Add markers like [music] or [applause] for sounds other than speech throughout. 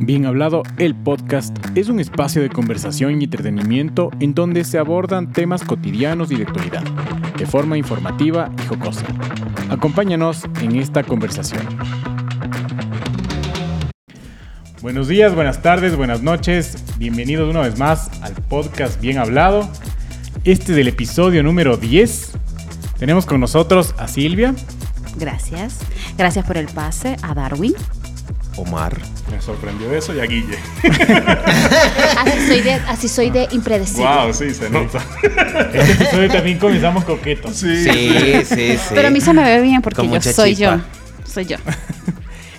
Bien Hablado, el podcast, es un espacio de conversación y entretenimiento en donde se abordan temas cotidianos y de actualidad, de forma informativa y jocosa. Acompáñanos en esta conversación. Buenos días, buenas tardes, buenas noches. Bienvenidos una vez más al podcast Bien Hablado. Este es el episodio número 10. Tenemos con nosotros a Silvia. Gracias. Gracias por el pase a Darwin. Omar. Me sorprendió eso y a Guille. Así soy de, así soy de impredecible. wow, sí, se nota. Este episodio también comenzamos coquetos. Sí. Sí, sí, sí. Pero a mí se me ve bien porque yo soy chispa. yo. Soy yo.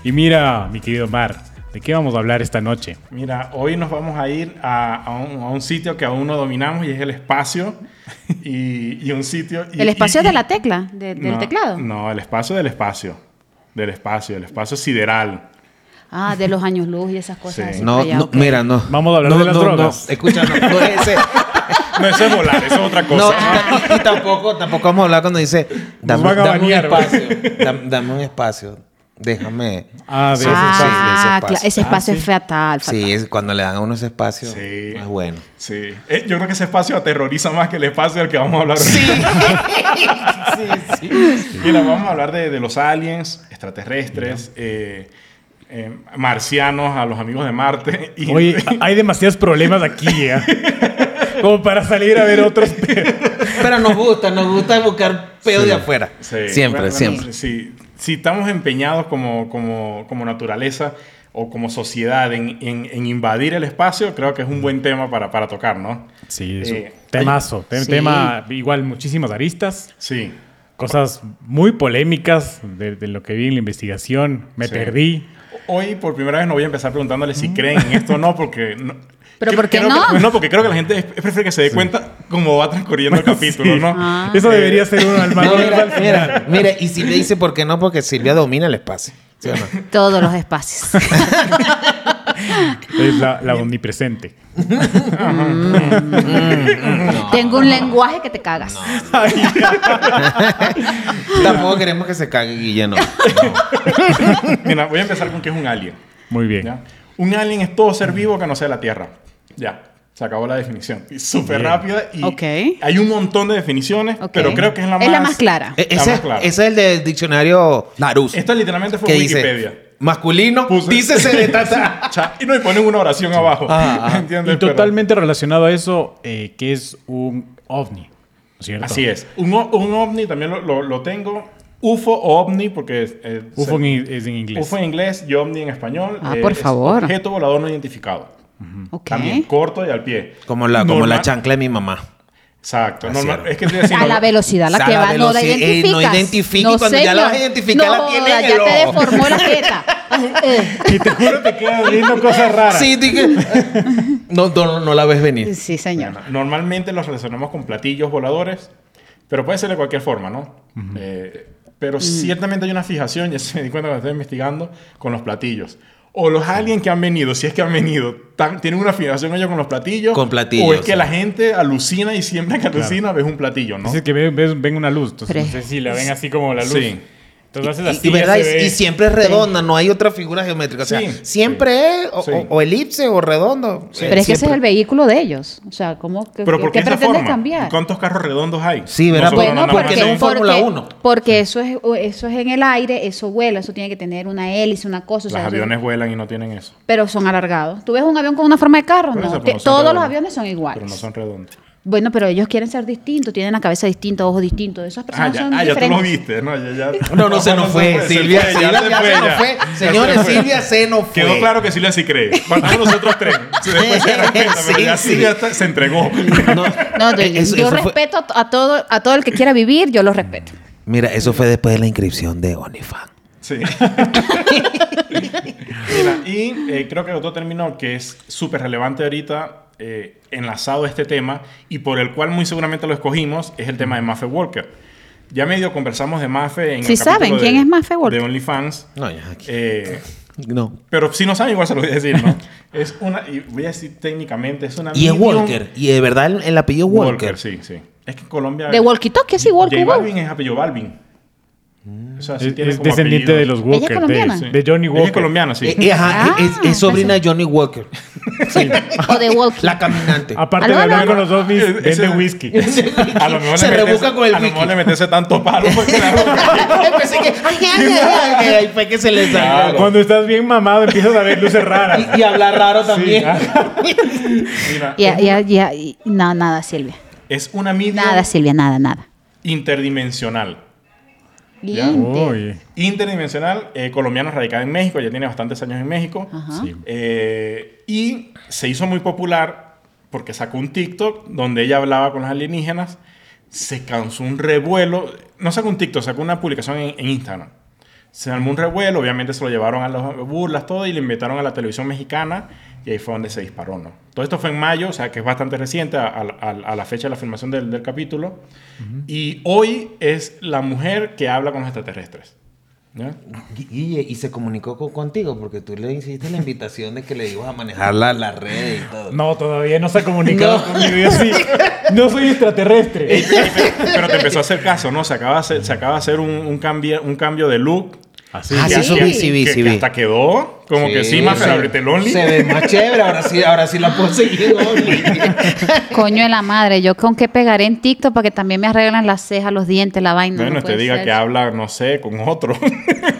Y mira, mi querido Mar, ¿de qué vamos a hablar esta noche? Mira, hoy nos vamos a ir a, a un, a un sitio que aún no dominamos y es el espacio. Y, y un sitio. y- El espacio y- de y- la tecla, de- del No, teclado. No, el espacio del espacio. Del espacio, el espacio sideral. Ah, de los años luz y esas cosas. Sí. así No, allá, no, mira, no. Vamos a hablar No, de las no, drogas. No, escucha, no, no es ese. [laughs] No, eso es volar, eso es otra No, cosa. y, y tampoco, tampoco vamos a hablar cuando dice, dame, dame un banear, espacio, dame, dame un espacio, déjame. Ah, Sí, ese sí, espacio. de ese Ah, espacio. Ah, espacio sí. es fatal. fatal. Sí, es cuando le dan a uno ese espacio, Sí. no es bueno. Sí. Eh, yo creo que ese espacio aterroriza más que el espacio del que vamos a hablar hoy. [laughs] sí, sí. Mira, vamos a hablar de, de los aliens, extraterrestres, eh, eh, marcianos, a los amigos de Marte. Y, Oye, [laughs] hay demasiados problemas aquí, ¿eh? [laughs] Como para salir a ver otros. [laughs] pe- Pero nos gusta, nos gusta buscar pedo Sí. de afuera. Sí. Siempre, Bueno, siempre. bueno, sí. Si estamos empeñados como, como, como naturaleza o como sociedad en, en- en invadir el espacio, creo que es un buen tema para, para tocar, ¿no? Sí, es un Eh, temazo. Te- Sí. Tema, igual, muchísimas aristas. Sí. Cosas muy polémicas de, de lo que vi en la investigación. Me Sí. perdí. Hoy por primera vez no voy a empezar preguntándole si creen en esto o no, porque... No, ¿Pero por qué no? que- no, porque creo que la gente es- prefiere que se dé cuenta cómo va transcurriendo el [laughs] capítulo, Sí. ¿no? Ah. Eso debería ser uno al No, menos mira, mira, mira, y Silvia dice por qué no, porque Silvia domina el espacio. ¿Sí o no? Todos los espacios. [laughs] Es la, la omnipresente. Tengo un lenguaje que te cagas. [laughs] Tampoco queremos que se cague Guillermo. Mira, voy a empezar con que es un alien. Muy bien. ¿ya? Un alien es todo ser vivo que no sea la Tierra. Ya, se acabó la definición. Súper rápida y Ok. hay un montón de definiciones, pero creo que es la más... Es la más clara. E- La ese, más clara. ese es el del diccionario Larus. Esto literalmente fue Wikipedia. dice masculino, Puse- dícese de [laughs] tata. Y no, y ponen una oración abajo. Ah, [laughs] ah. ¿Entiendes? Y Pero- totalmente relacionado a eso, eh, que es un ovni. ¿no es ¿Cierto? Así es. Un, ovni también lo, lo- lo tengo. UFO o ovni, porque es, UFO se- en- es en inglés. UFO en inglés y ovni en español. Ah, eh, por favor. Objeto volador no identificado. Ok. También corto y al pie. Como la, como la chancla de mi mamá. Exacto. Así Normal- era. es que estoy [laughs] A la velocidad a la que la va, no la velocidad- eh, no identificas. identifica y cuando ya la vas a señor. identificar, la No, tiene en ya el te ojo. deformó la [laughs] jeta. Eh, Y te juro te quedas viendo cosas raras. Sí, dije, no, no, no la ves venir. Sí, señor. Bueno, normalmente los relacionamos con platillos voladores, pero puede ser de cualquier forma, ¿no? Eh, pero ciertamente hay una fijación, ya se me di cuenta cuando estoy investigando, con los platillos. O los aliens que han venido, si es que han venido, tan- tienen una fijación ellos con los platillos. Con platillos, O es que sí. la gente alucina y siempre que alucina ves un platillo, ¿no? Dice que ven, una luz. Entonces, Pero- no sé si la ven así como la luz. Sí. Entonces Y- así. y, verdad, y, siempre es redonda, no hay otra figura geométrica. O sea, Sí, siempre es o, sí. o- o elipse o redondo. Pero es que ese es el vehículo de ellos. O sea, ¿cómo que, Pero que- ¿por qué forma? cambiar? ¿Cuántos carros redondos hay? Sí, ¿verdad? Bueno, porque porque, no es un Fórmula Uno. porque eso es eso es en el aire, eso vuela, eso tiene que tener una hélice, una cosa. o Los eso- aviones vuelan y no tienen eso. pero son alargados. ¿Tú ves un avión con una forma de carro? Por No. eso, pero no Todos los aviones son Pero iguales. no son redondos. Bueno, pero ellos quieren ser distintos, tienen la cabeza distinta, ojos distintos. Esas Ah, personas ya, son ah, ya tú diferentes. lo viste, ¿no? Ya, ya. [laughs] No, no, se nos fue. se Silvia, fue, Silvia se fue, se nos fue. Señores, se. Silvia se nos fue. Quedó claro que Silvia sí cree. Faltamos nosotros tres. [laughs] Después se respeta, pero Sí, ya sí. Silvia está- se entregó. No, No, yo, eh, eso- yo eso fue- respeto a, a todo a todo el que quiera vivir, yo lo respeto. Mira, eso fue después de la inscripción de OnlyFans. Sí. [laughs] Mira, y eh, creo que otro término que es súper relevante ahorita, eh, enlazado a este tema, y por el cual muy seguramente lo escogimos, es el tema de Maffe Walker. Ya medio conversamos de Maffe en Sí el saben de- quién es Maffe Walker. De OnlyFans. No, ya aquí. Eh, No. pero si no saben, igual se lo voy a decir, ¿no? [laughs] es una, y voy a decir técnicamente, es una. Y es Walker. Y de verdad el, el apellido Walker. Walker, sí, sí. Es que en Colombia. De walkie talkie, sí, walkie J. Balvin es apellido Balvin. Sea, sí Es, descendiente de los Walker. de- colombiana? De, Johnny Ella Walker. es colombiana, sí. Eh, eh, ajá, Ah, es, es sobrina de Johnny Walker. O de Walking. La caminante. Aparte de hablar con los ese- vende whisky. [laughs] A lo mejor Se le con el A lo mejor le metese tanto palo la [laughs] Pensé que. Ay, [laughs] fue que se le salió. Cuando estás bien mamado empiezas a ver luces raras. Y, hablar raro también. Mira, Ya, ya, ya. No, nada, Silvia. es una medium Nada, Silvia, nada, nada. interdimensional. Ya. Inter-. Interdimensional, eh, colombiana radicada en México, ya tiene bastantes años en México. Sí. Eh, y se hizo muy popular porque sacó un TikTok donde ella hablaba con los alienígenas. Se causó un revuelo. No sacó un TikTok, sacó una publicación en, en Instagram. Se armó un revuelo, obviamente se lo llevaron a las burlas, todo, y le invitaron a la televisión mexicana, y ahí fue donde se disparó, ¿no? Todo esto fue en mayo, o sea que es bastante reciente a, a- a- a la fecha de la filmación del, del capítulo. Y hoy es la mujer que habla con los extraterrestres. y se comunicó con- contigo porque tú le hiciste la invitación de que le ibas a manejar la, la red y todo. No, todavía no se ha comunicado [laughs] conmigo. Yo sí, no soy extraterrestre. Ey, ey, pero, pero te empezó a hacer caso, ¿no? Se acaba de hacer, se acaba de hacer un, un, cambio, un cambio de look. Así. Ah, que- sí, que- sí que- sí que hasta quedó como que sí, más se- abrete el Only. Se ve más chévere, ahora sí, ahora sí la puedo seguir. Only. [laughs] Coño de la madre, yo con qué pegaré en TikTok para que también me arreglen las cejas, los dientes, la vaina. Bueno, no te diga ser. que habla, no sé, con otro.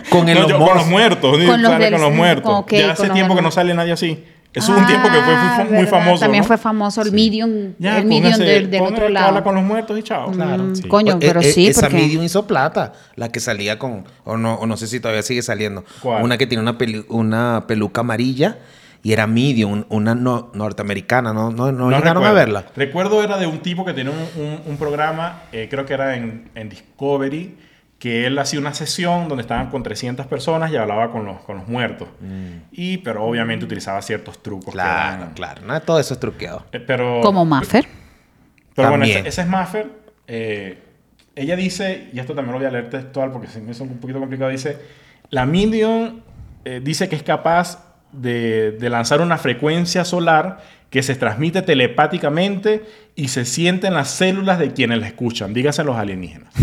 Con el [laughs] No, yo- con los muertos. Con los del- con los muertos. ya hace tiempo que no sale nadie así. Eso hubo un tiempo que fue, Ah, fue muy verdad. famoso. También ¿no? fue famoso el medium, Ya, el medium del, del otro lado. Habla con los muertos y chao. Mm, sí. Coño, pero Eh, eh, sí, Esa porque... medium hizo plata, la que salía con, o no, o no sé si todavía sigue saliendo. ¿Cuál? Una que tiene una, peli- una peluca amarilla y era medium, un- una no- norteamericana, ¿no, no, no, llegaron recuerdo. a verla? Recuerdo era de un tipo que tenía un, un- un programa, eh, creo que era en, en Discovery, que él hacía una sesión donde estaban con 300 personas y hablaba con los, con los muertos. Y, pero obviamente utilizaba ciertos trucos. que Mm. Claro, eran- claro, no, todo eso es truqueado. Eh, pero, Como Maffer. Pero bueno, También. ese, ese es Maffer. Eh, ella dice, y esto también lo voy a leer textual porque se me hizo un poquito complicado, dice, la Medium eh, dice que es capaz de, de lanzar una frecuencia solar que se transmite telepáticamente y se siente en las células de quienes la escuchan, dígase los alienígenas.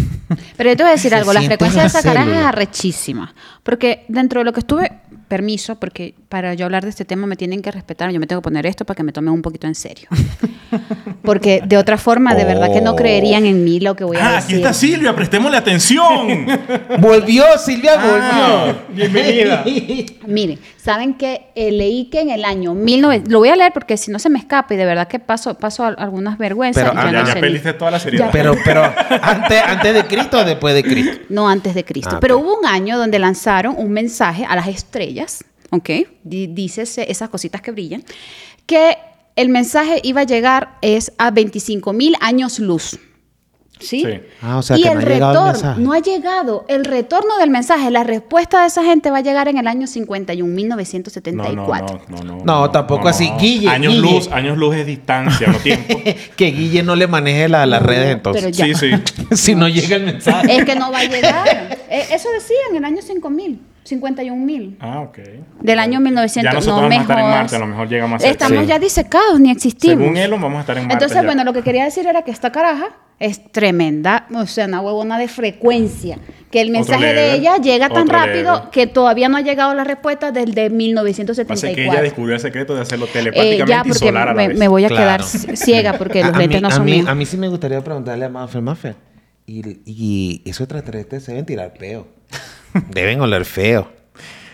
Pero yo te voy a decir algo, la frecuencia de esa caraja es arrechísima. Porque dentro de lo que estuve, permiso, porque para yo hablar de este tema me tienen que respetar, yo me tengo que poner esto para que me tomen un poquito en serio. [laughs] Porque de otra forma, de verdad que no Oh. creerían en mí lo que voy a ah, decir. aquí está Silvia, prestémosle atención. [laughs] Volvió, Silvia, Ah, volvió. bienvenida. [laughs] Miren, saben que eh, leí que en el año 1900, lo voy a leer porque si no se me escapa y de verdad que paso, paso a- algunas vergüenzas. Pero, ah, ya ya, no ya perdiste toda la seriedad. Pero, pero, ¿antes, ¿antes de Cristo o después de Cristo? No antes de Cristo. Ah, Pero ok. hubo un año donde lanzaron un mensaje a las estrellas, ¿ok? Di- Dice ese- esas cositas que brillan, que el mensaje iba a llegar es a 25 mil años luz. ¿Sí? Sí. Ah, o sea, y que el no ha llegado el retorno mensaje. no ha llegado. El retorno del mensaje, la respuesta de esa gente va a llegar en el año 51.974. No, no, no, no, No, tampoco así. Guille, años Guille. luz, años luz es distancia, no tiempo. [laughs] que Guille no le maneje la- las redes entonces. pero ya. Sí, sí. [laughs] si no llega el mensaje. Es que no va a llegar. Eh, Eso decía en el año 5000, 51.000. Ah, ok. Del año 1900. Ya nosotros no vamos me a estar en. Marte, a lo mejor llega más cerca. Estamos Sí. ya disecados, ni existimos. Según Elon, vamos a estar en Marte. Entonces, ya. bueno, lo que quería decir era que esta caraja es tremenda, o sea, una huevona de frecuencia. Que el mensaje de ella llega tan rápido level. que todavía no ha llegado la respuesta desde Pasa que ella 1974. descubrió el secreto de hacerlo Eh, telepáticamente ya, y porque solar a la me, vez. me voy a Claro. quedar ciega porque los A- a lentes no a son mí, míos. A mí sí me gustaría preguntarle a Maffer, Maffer, y, y esos extraterrestres se deben tirar peo. Deben oler feo.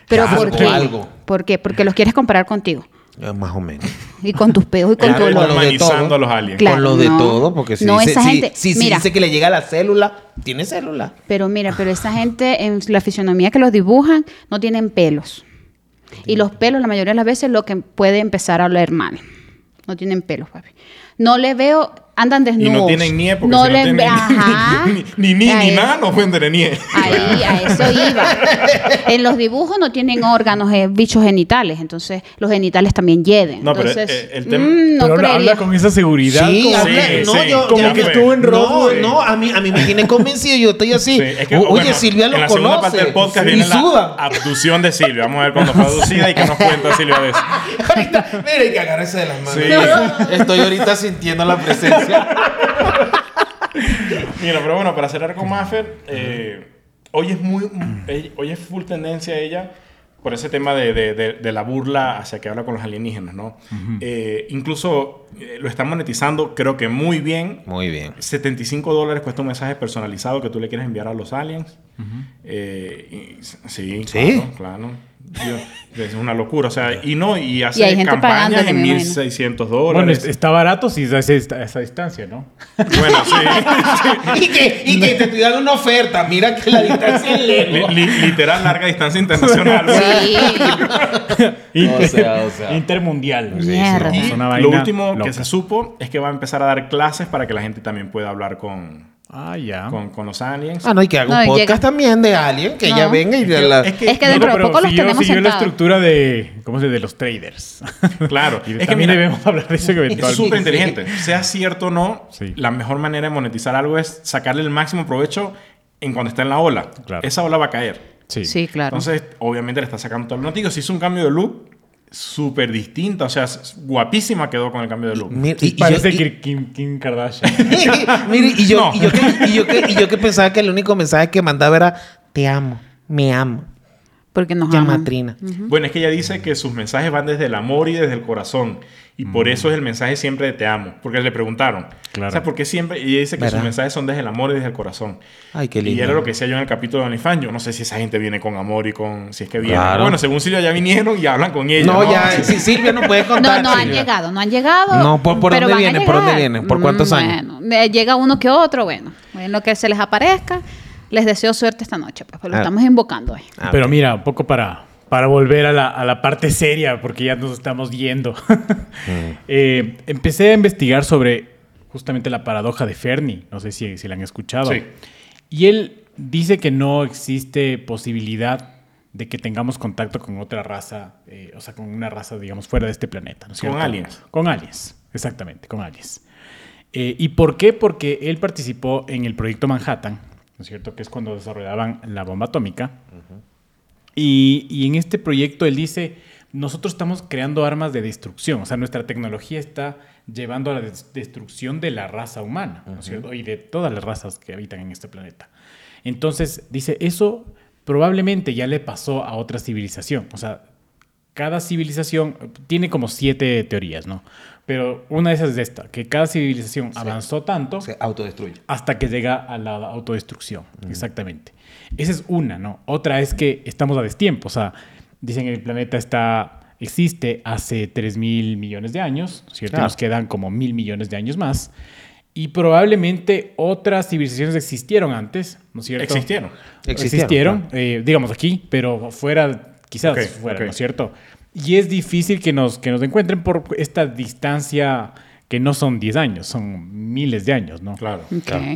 Pero Algo, ¿por qué? algo. ¿Por qué? Porque los quieres comparar contigo. Eh, Más o menos. Y con tus peos y con tu está con lo olor. de todo. a los aliens. Claro, Con lo de no. todo, porque si, No, dice, esa si- gente- si- si mira. dice que le llega a la célula, tiene célula. Pero mira, pero esa gente en la fisionomía que los dibujan no tienen pelos. Y los pelos la mayoría de las veces lo que puede empezar a oler mal. No tienen pelos, papi. No le veo, andan Y desnudos. no tienen nie, porque no si le no tienen ajá. ni, ni, ni, nada, no pueden tener nie. Ahí, a eso iba. En los dibujos no tienen órganos, eh, bichos genitales, entonces los genitales también hieden. No, pero, Entonces, eh, el tema- mm, no Pero habla, con esa seguridad. Sí, como, habla, Sí, no, sí, yo, como que estuvo en No, Roswell. no, a mí, a mí me tiene convencido, yo estoy así. Sí, es que, O- Oye, bueno, Silvia lo en la conoce. segunda parte del podcast y viene la suda. abducción de Silvia. Vamos a ver cuándo fue abducida y qué nos cuenta Silvia de eso. [laughs] Ahorita, mira, hay que agarrarse de las manos. Sí. Estoy ahorita sintiendo la presencia. [laughs] Mira, pero bueno, para cerrar con Maffer, eh, hoy es muy, ella- hoy es full tendencia ella por ese tema de, de- de- de la burla hacia que habla con los alienígenas, ¿no? Eh, incluso eh, lo están monetizando, creo que muy bien. Muy bien. 75 dólares cuesta un mensaje personalizado que tú le quieres enviar a los aliens. Eh, y- sí, ¿Sí? claro, claro. Es una locura, o sea, y no, y hace Y hay gente campañas en me imagino. 1600 Bueno, dólares. es- está barato si es a esa, distancia, ¿no? Bueno, sí. [laughs] y, que, y que te estoy dando una oferta. Mira que la distancia es Li- lejos. li- literal, larga distancia internacional. [laughs] Sí. O sea, o sea. Intermundial. Mierda. Y lo último loca. que se supo es que va a empezar a dar clases para que la gente también pueda hablar con, Ah, ya. con, con los aliens. Ah, no, y que haga No, un y podcast llega- también de alguien, que No. ella venga y de la... es que, Es que dentro de pero poco los siguió, tenemos siguió la sentados. estructura de, ¿cómo se dice? De los traders. [laughs] Claro, y es que también mira, debemos hablar de eso es eventualmente. súper inteligente. Sea cierto o no, Sí. la mejor manera de monetizar algo es sacarle el máximo provecho en cuando está en la ola. Claro. Esa ola va a caer. Sí. Sí, claro. Entonces, obviamente le está sacando todo el notico. Si hizo un cambio de look súper distinta, o sea, guapísima quedó con el cambio de look. Mira, y- y Parece yo- y- que Kim, Kim Kardashian. [laughs] Mire, y yo, No. y, yo que, y, yo que, y yo que pensaba que el único mensaje que mandaba era te amo, me amo, Porque nos llama aman. Trina. Bueno, es que ella dice que sus mensajes van desde el amor y desde el corazón. Y por eso es el mensaje siempre de te amo. Porque le preguntaron. Claro. O sea, porque siempre... Y ella dice que ¿Verdad? sus mensajes son desde el amor y desde el corazón. Ay, qué Y lindo. era lo que decía yo en el capítulo de OnlyFans. Yo no sé si esa gente viene con amor y con... Si es que viene. Claro. Bueno, según Silvia ya vinieron y hablan con ella. No, ya, si Silvia no puede No, contar. no han Silvia. llegado, no han llegado. No, ¿por- por pero dónde vienen? ¿Por dónde llegar. vienen? ¿Por cuántos Mm, años? Bueno, eh, llega uno que otro, bueno, en lo que se les aparezca. Les deseo suerte esta noche, pues, pues lo Ah. estamos invocando hoy. Ah, Pero mira, un poco para, para volver a la, a la parte seria, porque ya nos estamos yendo. [laughs] Eh, empecé a investigar sobre justamente la paradoja de Fermi. No sé si, si la han escuchado. Sí. Y él dice que no existe posibilidad de que tengamos contacto con otra raza, eh, o sea, con una raza, digamos, fuera de este planeta. ¿no es Con cierto? aliens. Con aliens, exactamente, con aliens. Eh, ¿Y por qué? Porque él participó en el proyecto Manhattan, ¿no es cierto? Que es cuando desarrollaban la bomba atómica. y, y en este proyecto él dice, nosotros estamos creando armas de destrucción, o sea, nuestra tecnología está llevando a la des- destrucción de la raza humana, ¿no es cierto? Y de todas las razas que habitan en este planeta. Entonces, dice, eso probablemente ya le pasó a otra civilización, o sea, cada civilización tiene como siete teorías, ¿no? Pero una de esas es esta, que cada civilización avanzó tanto Se autodestruye. hasta que llega a la autodestrucción. Exactamente. Esa es una, ¿no? Otra es que estamos a destiempo. O sea, dicen que el planeta está, existe hace 3 mil millones de años, ¿cierto? Nos quedan como mil millones de años más. Y probablemente otras civilizaciones existieron antes, ¿no es cierto? Existieron. Existieron, Existieron, eh, digamos aquí, pero fuera, quizás fuera, ok. ¿no es cierto? Y es difícil que nos, que nos encuentren por esta distancia que no son 10 años, son miles de años, ¿no? Claro.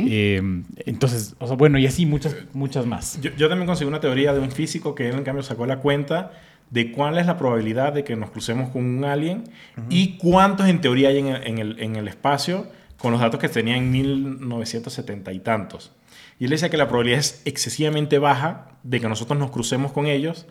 Eh, entonces, o sea, bueno, y así muchas, muchas más. Yo, yo también conseguí una teoría de un físico que él, en cambio, sacó la cuenta de cuál es la probabilidad de que nos crucemos con un alien y cuántos en teoría hay en el, en el- en el espacio con los datos que tenía en 1970 y tantos. Y él decía que la probabilidad es excesivamente baja de que nosotros nos crucemos con ellos,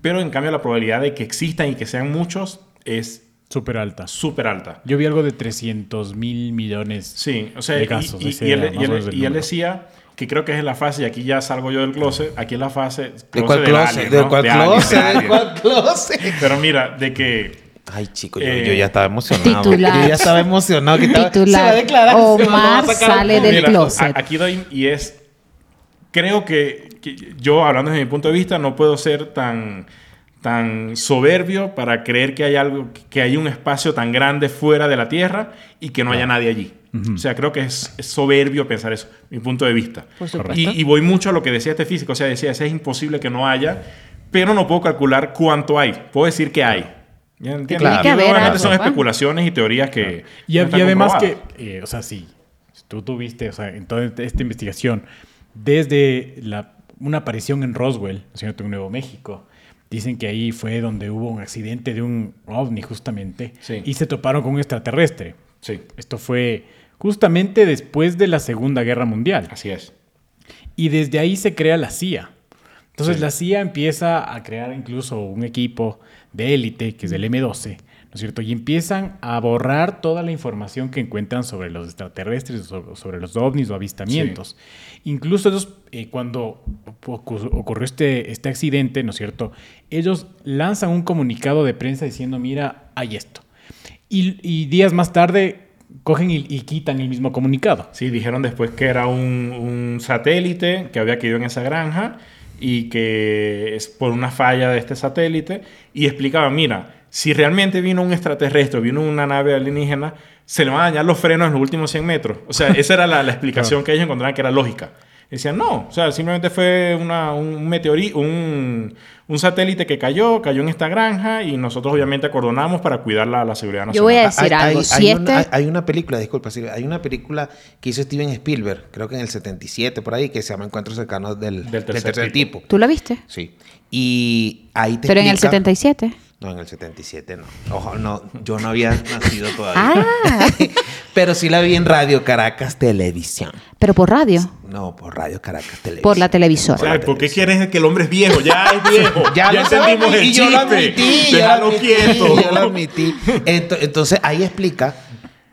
pero en cambio la probabilidad de que existan y que sean muchos es Súper alta. súper alta. Yo vi algo de 300 mil millones. Sí, o sea, de y- casos. y, y él, y él- y él número. decía que creo que es en la fase, y aquí ya salgo yo del closet, aquí es la fase... ¿De cuál closet? alien, ¿De ¿no? cuál closet? de ¿De alien. cuál closet? Pero mira, de que... Ay, chico, yo, Eh, yo ya estaba emocionado. Titular. Yo ya estaba emocionado. Que estaba, Titular. Se va a declarar. Omar sacar a- sale del Mira, closet. aquí doy, y es... Creo que, que yo, hablando desde mi punto de vista, no puedo ser tan, tan soberbio para creer que hay algo, que hay un espacio tan grande fuera de la Tierra y que no haya nadie allí. O sea, creo que es, es soberbio pensar eso, mi punto de vista. Por. Y, y voy mucho a lo que decía este físico, o sea, decía, es imposible que no haya, pero no puedo calcular cuánto hay. Puedo decir que hay. ¿Ya entiendes? Claro. Que haber son especulaciones y teorías que... Y, no además que, eh, o sea, sí, tú tuviste, o sea, en toda esta investigación, desde la, una aparición en Roswell, ¿no es Nuevo México, dicen que ahí fue donde hubo un accidente de un ovni justamente, Sí. y se toparon con un extraterrestre. Sí, Esto fue justamente después de la Segunda Guerra Mundial. así es. Y desde ahí se crea la CIA. Entonces Sí. la CIA empieza a crear incluso un equipo de élite, que es el M12, es cierto? Y empiezan a borrar toda la información que encuentran sobre los extraterrestres, sobre, los ovnis o avistamientos. Incluso ellos, eh, cuando ocu- ocurrió este, este accidente, ¿no es cierto? Ellos lanzan un comunicado de prensa diciendo, mira, hay esto. Y, y días más tarde cogen y, y quitan el mismo comunicado. Sí, dijeron después que era un, un satélite que había caído en esa granja y que es por una falla de este satélite y explicaban, mira, si realmente vino un extraterrestre, vino una nave alienígena, se le van a dañar los frenos en los últimos 100 metros. O sea, esa era la, la explicación [laughs] que ellos encontraban que era lógica. Decían, no, o sea, simplemente fue una, un meteorito, un, un satélite que cayó, cayó en esta granja y nosotros obviamente acordonamos para cuidar la, la seguridad nacional. Yo voy a decir Hay- algo. hay- si hay una, este... hay- hay una película, disculpa, hay una película que hizo Steven Spielberg, creo que en el 77, por ahí, que se llama Encuentros cercanos del, Del del tercer tercer, tipo. ¿Tú la viste? Sí. Y ahí te Pero en el explica- 77. No, en el 77 no. Ojo, no, yo no había nacido todavía. Ah, [laughs] Pero sí la vi en Radio Caracas Televisión. pero por radio. No, por Radio Caracas Televisión. Por la televisora. O sea, ¿por qué quieres que el hombre es viejo? Ya es [laughs] viejo. Ya, ya, entendimos el y yo lo chiste. admití, yo lo Déjalo admití, quieto. yo lo admití. Ento- Entonces ahí explica,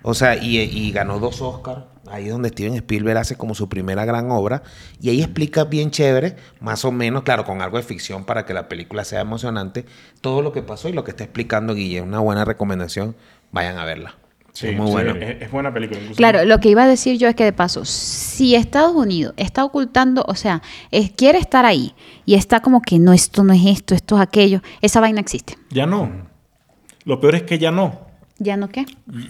o sea, y, y ganó dos Oscars, ahí donde Steven Spielberg hace como su primera gran obra, y ahí explica bien chévere, más o menos, claro, con algo de ficción para que la película sea emocionante, todo lo que pasó y lo que está explicando Guille. Una buena recomendación, vayan a verla. Sí, es muy sí, bueno. Es, es buena película. incluso. Claro, lo que iba a decir yo es que de paso, si Estados Unidos está ocultando, o sea, es- quiere estar ahí y está como que no, esto no es esto, esto es aquello, esa vaina existe. Ya no. Lo peor es que ya no. ¿Ya no qué?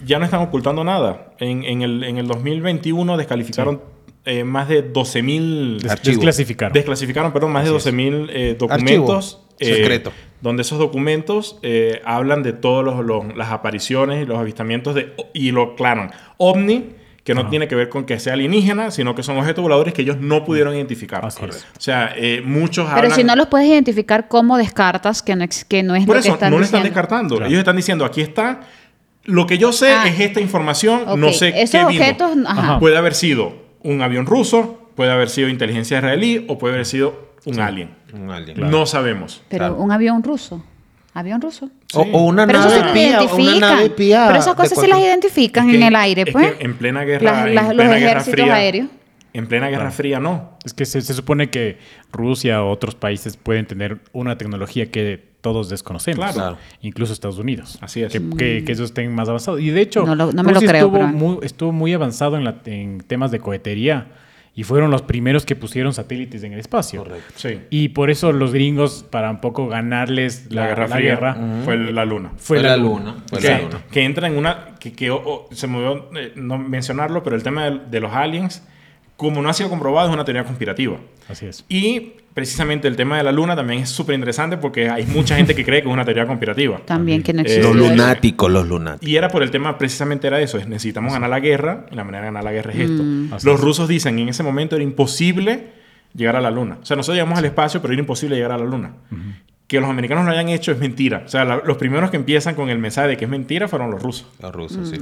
Ya no están ocultando nada. En, en el, en el 2021 descalificaron eh, más de 12.000... Des- desclasificaron. Desclasificaron, perdón, más de 12.000 eh, documentos. Eh, secreto. donde esos documentos eh, hablan de todas las apariciones y los avistamientos de, y lo aclaran. OVNI, que no tiene que ver con que sea alienígena, sino que son objetos voladores que ellos no pudieron identificar. Así es. O sea, eh, muchos Pero hablan... si no los puedes identificar, ¿cómo descartas que no, ex- que no es Por lo que eso, están no le están descartando. Claro. Ellos están diciendo, aquí está. Lo que yo sé Ah. es esta información, no sé esos qué objetos. Ajá. Puede haber sido un avión ruso, puede haber sido inteligencia israelí o puede haber sido un alien. Un alien. No sabemos. Pero Claro. un avión ruso. ¿Avión ruso? O, o una nave espía, o una nave espía. Pero esas cosas sí las identifican Es que- en el aire, es pues. que en plena guerra, Las- en las- los guerra ejércitos fría, aéreos. En plena guerra fría, no. Es que se, se supone que Rusia o otros países pueden tener una tecnología que todos desconocemos. Claro. Claro. Incluso Estados Unidos. Así es. Que, que- que ellos estén más avanzados. Y de hecho, No lo- no me lo Rusia creo, estuvo, pero- muy, estuvo muy avanzado en, la- en temas de cohetería. Y fueron los primeros que pusieron satélites en el espacio. Correcto. Sí. Y por eso los gringos, para un poco ganarles La, la, guerra la fría guerra, fue la luna. fue, Fue la la luna. luna, fue que, la luna. que entra en una que, que, oh, oh, se me olvidó eh, no mencionarlo pero el tema de, de los aliens como no ha sido comprobado es una teoría conspirativa. Así es. y precisamente el tema de la luna también es súper interesante porque hay mucha gente que cree que es una teoría conspirativa. También que no Eh, existe. Los Los lunáticos, los lunáticos. y era por el tema precisamente era eso es necesitamos ganar la guerra y la manera de ganar la guerra es esto. Así los es. rusos dicen en ese momento era imposible llegar a la luna. O sea nosotros llegamos al espacio pero era imposible llegar a la luna. Que los americanos lo hayan hecho es mentira. O sea la- los primeros que empiezan con el mensaje de que es mentira fueron los rusos. Los rusos, sí.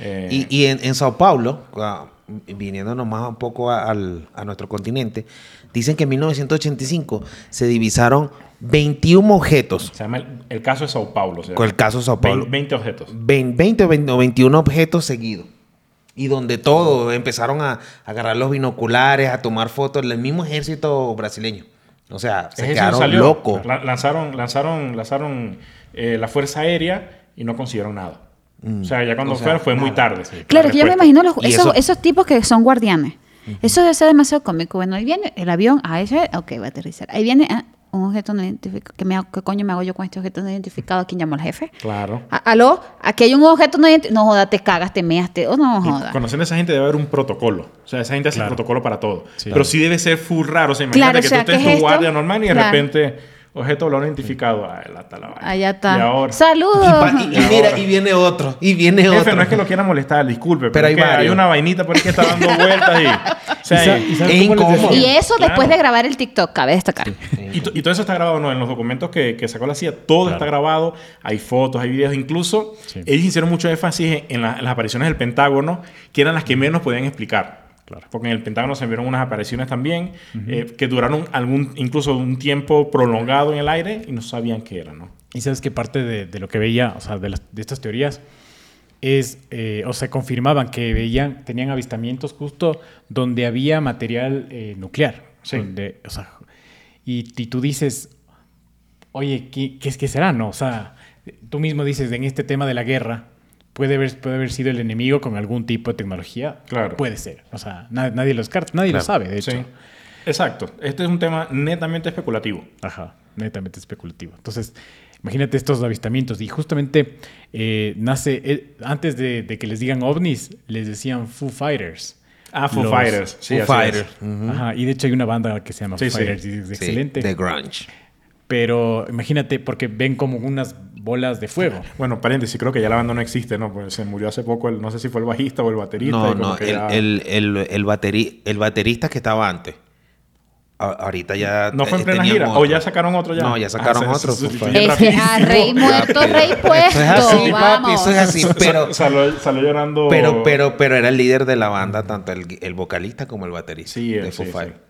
Eh, Y, y en, en Sao Paulo, ah, viniéndonos más un poco a, al- a nuestro continente, dicen que en 1985 se divisaron 21 objetos. Se llama el, el caso de Sao Paulo. Con el caso de Sao Paulo. 20, objetos. 20, 20 o 20 o 21 objetos seguidos. Y donde todos empezaron a, a agarrar los binoculares, a tomar fotos, el mismo ejército brasileño. O sea, se quedaron salió. locos. La- lanzaron lanzaron, lanzaron eh, la Fuerza Aérea y no consiguieron nada. O sea, ya cuando O sea, fueron fue muy tarde. Claro, la que yo me imagino los- esos, eso- esos tipos que son guardianes. Eso debe ser demasiado cómico. Bueno, ahí viene el avión, a ese, ok, va a aterrizar. Ahí viene ah, un objeto no identificado. ¿Qué, me hago- ¿Qué coño me hago yo con este objeto no identificado? ¿A quién llamó al jefe? Claro. A- ¿Aló? Aquí hay un objeto no identificado. No joda, te cagas, te meas, te... Oh, no joda. Conociendo a esa gente debe haber un protocolo. O sea, esa gente hace Claro. protocolo para todo. Sí. Pero sí debe ser full raro. O sea, imagínate Claro, o que sea, tú estés ¿qué en es tu esto? guardia normal y de Claro. repente objeto no identificado. Ay, la tala vaina. Allá está. Y ahora. ¡Saludos! Y, y- y mira, y viene otro, y viene Jefe, otro. no es que lo quiera molestar, disculpe, pero, Pero es hay que hay una vainita por ahí que está dando [laughs] vueltas y... O sea, ¿Y es incómodo. Y eso Claro. después de grabar el TikTok, cabe destacar. Y, to- y todo eso está grabado, ¿no? En los documentos que, que sacó la CIA, todo Claro. está grabado. Hay fotos, hay videos. Incluso Sí. ellos hicieron mucho énfasis en, la- en las apariciones del Pentágono, que eran las que menos podían explicar. Claro. Porque en el Pentágono se vieron unas apariciones también eh, que duraron algún, incluso un tiempo prolongado en el aire y no sabían qué eran, ¿no? Y sabes que parte de, de lo que veía, o sea, de, las- de estas teorías, es, eh, o sea, confirmaban que veían, tenían avistamientos justo donde había material eh, nuclear. Sí. Donde, o sea, y, y tú dices, oye, ¿qué, qué es que será? No, o sea, tú mismo dices, en este tema de la guerra, puede haber, puede haber sido el enemigo con algún tipo de tecnología. Claro. Puede ser. O sea, na- nadie lo descarta, nadie lo sabe, de hecho. Sí. Exacto. Este es un tema netamente especulativo. Ajá, netamente especulativo. Entonces, imagínate estos avistamientos. Y justamente eh, nace, eh, antes de, de que les digan ovnis, les decían Foo Fighters. Ah, Foo Los- Fighters. Sí, Foo. Fighters. Ajá, y de hecho hay una banda que se llama Sí, Foo sí. Fighters y es Sí, excelente. de grunge. Pero imagínate, porque ven como unas bolas de fuego. Bueno, paréntesis, creo que ya la banda no existe, ¿no? Pues se murió hace poco, el, no sé si fue el bajista o el baterista. No, y como no, que el, ya- el, el, el, bateri- el baterista que estaba antes. A- ahorita ya. ¿No fue en plena gira? otro. ¿O ya sacaron otro ya? No, ya sacaron Ah, se- otro, se Foo sustituyó Fighters. Es que a rapidísimo. rey muerto, rey puesto. Eso es así, papi, vamos. eso es así. Pero, Salió, salió llorando... pero, pero, pero era el líder de la banda, tanto el, el vocalista como el baterista. Sí, de eh, Foo sí, Fighters.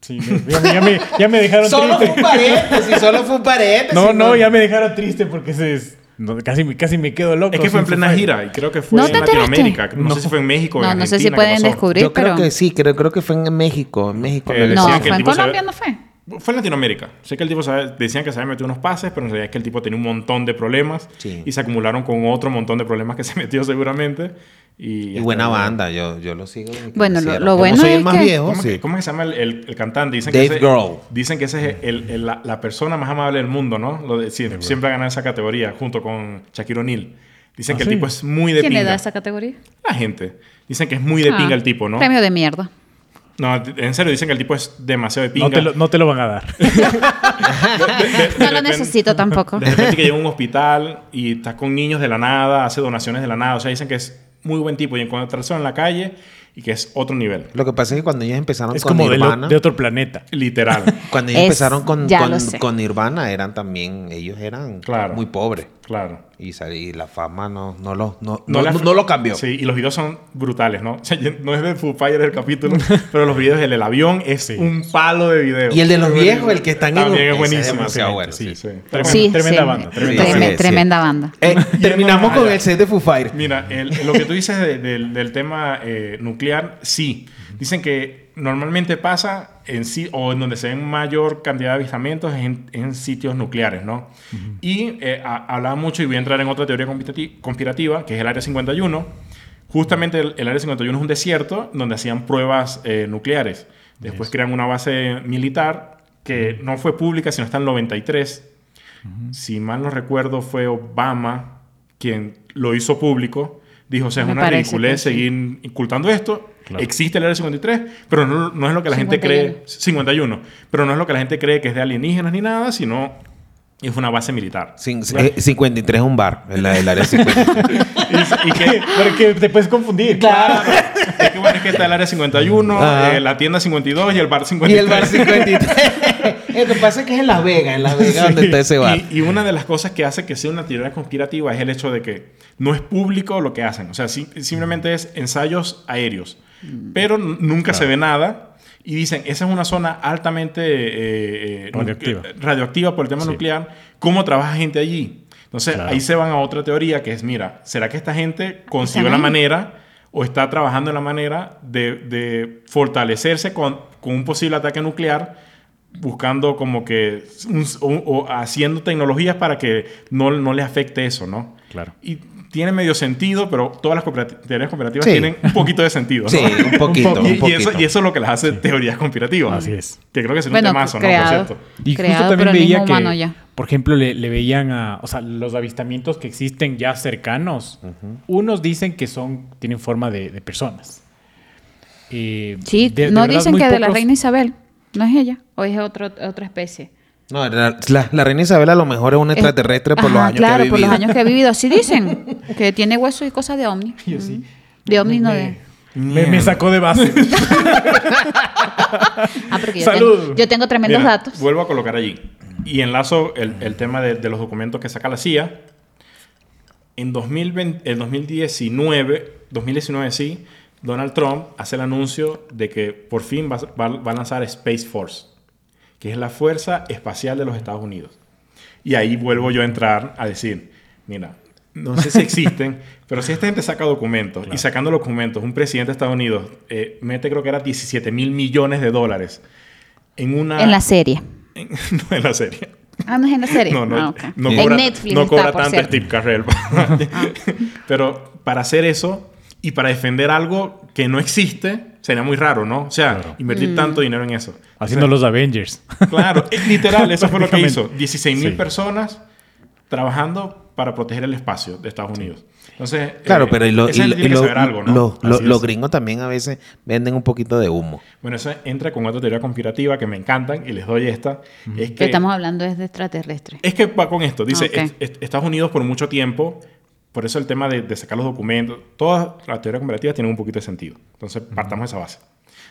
Sí, ya, me- ya me, ya me dejaron Solo fue triste. un paréntesis, solo fue un paréntesis. No, no, ya me dejaron triste porque se, es- no, casi, me- casi me quedo loco. Es que fue en plena gira y creo que fue ¿No en? Latinoamérica. No, No. sé si fue en México o en No, no sé si Argentina, ¿qué pueden descubrir, Yo creo pero. que sí, creo, creo que fue en México. En México. Eh, me No, fue en Colombia, no fue. Fue en Latinoamérica. Sé que el tipo había- decían que se había metido unos pases, pero en realidad es que el tipo tenía un montón de problemas Sí. y se acumularon con otro montón de problemas que [laughs] se metió seguramente. Y, Y buena banda, yo, yo lo sigo. Bueno, lo- lo bueno soy es el más que- viejo, ¿Cómo, sí. que- cómo se llama el, el- el cantante? Dicen Dave que ese, Grohl. Dicen que ese es el- el- la, la persona más amable del mundo, ¿no? Lo de- siempre, siempre ha ganado esa categoría junto con Shaquille O'Neal. Dicen ¿Ah, que sí? el tipo es muy de ¿Quién le pinga. da esa categoría? La gente. Dicen que es muy de Ah, pinga el tipo, ¿no? Premio de mierda. No, en serio, dicen que el tipo es demasiado de pinga. No te, lo, no te lo van a dar. [laughs] No lo necesito tampoco. De repente que llega a un hospital y está con niños de la nada, hace donaciones de la nada. O sea, dicen que es muy buen tipo y encontrarse en la calle y que es otro nivel. Lo que pasa es que cuando ellos empezaron es con como de, lo- Nirvana, de otro planeta. Literal. [laughs] cuando ellos Es- empezaron con, con, con Nirvana, eran también, ellos eran Claro. muy pobres. Claro. Y, y la fama no, no, lo, no, No no, no- lo cambió. Sí, y los videos son brutales, ¿no? [laughs] O sea, no es de Foo Fighters el capítulo, [laughs] pero los videos del, del avión es un palo de video. Y el de los viejos, el que están en También un- es ese buenísimo. es demasiado sí, bueno, Sí, sí. sí. Tremenda, Sí, tremenda sí. banda. Tremenda Sí, Treme- sí, sí. Tremenda banda. Eh, terminamos con el set de Foo Fighters. Mira, el- lo que tú dices de- del- del tema eh, nuclear, sí. Dicen que normalmente pasa en sí, o en donde se ven mayor cantidad de avistamientos es en, en sitios nucleares, ¿no? Y eh, ha- hablaba mucho, y voy a entrar en otra teoría conspirati- conspirativa, que es el Área 51. Justamente el, el Área 51 es un desierto donde hacían pruebas eh, nucleares. Después crean una base militar que no fue pública, sino hasta el 93. Si mal no recuerdo, fue Obama quien lo hizo público. Dijo, o sea, es Me una ridiculez sí. seguir ocultando esto. Claro. Existe el Área 53, pero no, no es lo que la gente 51. cree. 51. Pero no es lo que la gente cree que es de alienígenas ni nada, sino es una base militar. Cin- eh, 53 es un bar, el, el área 53. [laughs] y, y que, Porque te puedes confundir. claro, es que bueno, es que está el Área 51, Ajá. eh, la tienda 52 y el bar y 53. el bar 53. [laughs] Lo que pasa es que es en Las Vegas, en Las Vegas donde está ese bar. Y, y una de las cosas que hace que sea una teoría conspirativa es el hecho de que no es público lo que hacen. O sea, sí- simplemente es ensayos aéreos. Pero n- nunca se ve nada. Y dicen, esa es una zona altamente eh, eh, Radioactiva. nu- radioactiva por el tema Sí. nuclear. ¿Cómo trabaja gente allí? Entonces, Claro. ahí se van a otra teoría que es, mira, ¿será que esta gente consiguió la manera o está trabajando en la manera de, de fortalecerse con, con un posible ataque nuclear? buscando como que un- o, o haciendo tecnologías para que no, no les afecte eso, ¿no? Claro. Y tiene medio sentido, pero todas las teorías cooperativas Sí. tienen un poquito de sentido, ¿no? Sí, un [laughs] poquito, Y, un y poquito. eso, y eso es lo que las hace teorías conspirativas. Así es. Que creo que es un Bueno, temazo, ¿no? Por cierto. Y Creado justo también veía que, ya. por ejemplo, le, le veían a, o sea, los avistamientos que existen ya cercanos. Unos dicen que son, tienen forma de, de personas. Eh, Sí, de- de no verdad, dicen que de la pocos- reina Isabel. ¿No es ella? ¿O es otro, otra especie? No, la, la- la reina Isabel a lo mejor es un extraterrestre por los Ajá, años claro, que ha vivido. por los años que ha vivido. Así dicen. [laughs] que tiene hueso y cosas de ovni. [laughs] Yo sí. De ovni, no me, de... me- me sacó de base. [laughs] Ah, porque yo, Salud. tengo, yo tengo tremendos Mira, datos. Vuelvo a colocar allí. Y enlazo el, el tema de, de los documentos que saca la CIA. En 2020, el 2019, 2019 sí, Donald Trump hace el anuncio de que por fin va, va- va a lanzar Space Force, que es la Fuerza Espacial de los Estados Unidos. Y ahí vuelvo yo a entrar a decir, mira, no sé si existen, [laughs] pero si esta gente saca documentos y sacando documentos, un presidente de Estados Unidos eh, mete creo que era 17 mil millones de dólares en una... En la serie. en- [laughs] no en la serie. Ah, no es en la serie. No, no, Ah, ok. no en cobra, Netflix no está, cobra por tanto. Steve Carrell. [laughs] Pero para hacer eso y para defender algo que no existe, sería muy raro, ¿no? O sea, Claro. Mm. invertir tanto dinero en eso. Haciendo los Avengers. Claro, es [laughs] literal, eso fue lo que hizo. Prácticamente. 16 mil Sí. personas trabajando para proteger el espacio de Estados Unidos. Entonces, Claro, eh, pero y lo- y lo- y algo, ¿no? lo- lo- Así los gringos también a veces venden un poquito de humo. Bueno, eso entra con otra teoría conspirativa que me encantan y les doy esta. Es Que estamos hablando es de extraterrestres. Es que va con esto. Dice, est- Estados Unidos por mucho tiempo, por eso el tema de, de sacar los documentos, todas las teorías comparativas tienen un poquito de sentido. Entonces, partamos de esa base.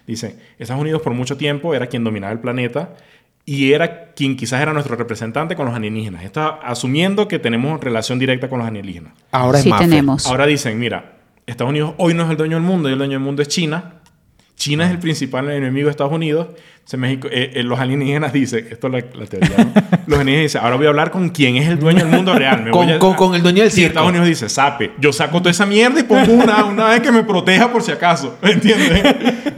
Dice, Estados Unidos por mucho tiempo era quien dominaba el planeta y era quien quizás era nuestro representante con los alienígenas. Está asumiendo que tenemos relación directa con los alienígenas. Ahora es Sí mafia. tenemos. Ahora dicen, mira, Estados Unidos hoy no es el dueño del mundo y el dueño del mundo es China. China es el principal enemigo de Estados Unidos. Entonces, México, eh, eh, los alienígenas dicen, esto es la, la teoría, ¿no? [laughs] los alienígenas dicen, ahora voy a hablar con quién es el dueño del mundo real. Me Con- voy a- con- con el dueño del Y circo. Estados Unidos dice, sape, yo saco toda esa mierda y pongo una, una vez que me proteja por si acaso. [laughs] ¿Entiendes?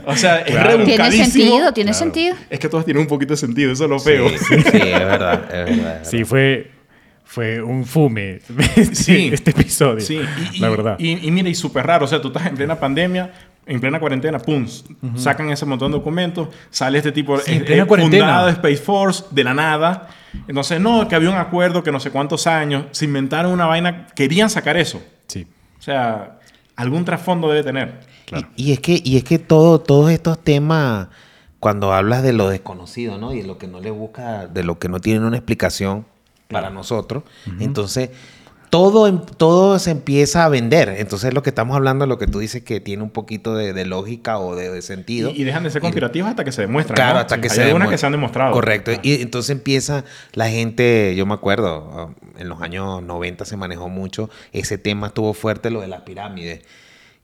O sea, es Claro. Tiene sentido, tiene Claro. sentido. Es que todas tienen un poquito de sentido, eso es lo Sí, feo. sí, sí, es verdad. Es verdad, es verdad. Sí, fue, fue un fume [laughs] este, Sí. este episodio. Sí, y, la y- verdad. Y, y mira, y súper raro. O sea, tú estás en plena pandemia, en plena cuarentena, pum, sacan ese montón de documentos, sale este tipo Sí, en eh, plena eh, cuarentena. fundado Space Force de la nada. Entonces, no, que había un acuerdo que no sé cuántos años, se inventaron una vaina, querían sacar eso. sí. O sea, algún trasfondo debe tener. Claro. Y, y es que, y es que todo, todos estos temas, cuando hablas de lo desconocido, ¿no? Y de lo que no le busca, de lo que no tiene una explicación para nosotros, entonces todo, em- todo se empieza a vender. Entonces lo que estamos hablando, lo que tú dices que tiene un poquito de, de lógica o de, de sentido. Y, y dejan de ser conspirativos hasta que se demuestran. Claro, ¿no? hasta que Hay se algunas que se han demostrado. Correcto. Y entonces empieza la gente, yo me acuerdo, ah, en los años 90 se manejó mucho, ese tema estuvo fuerte, lo de las pirámides,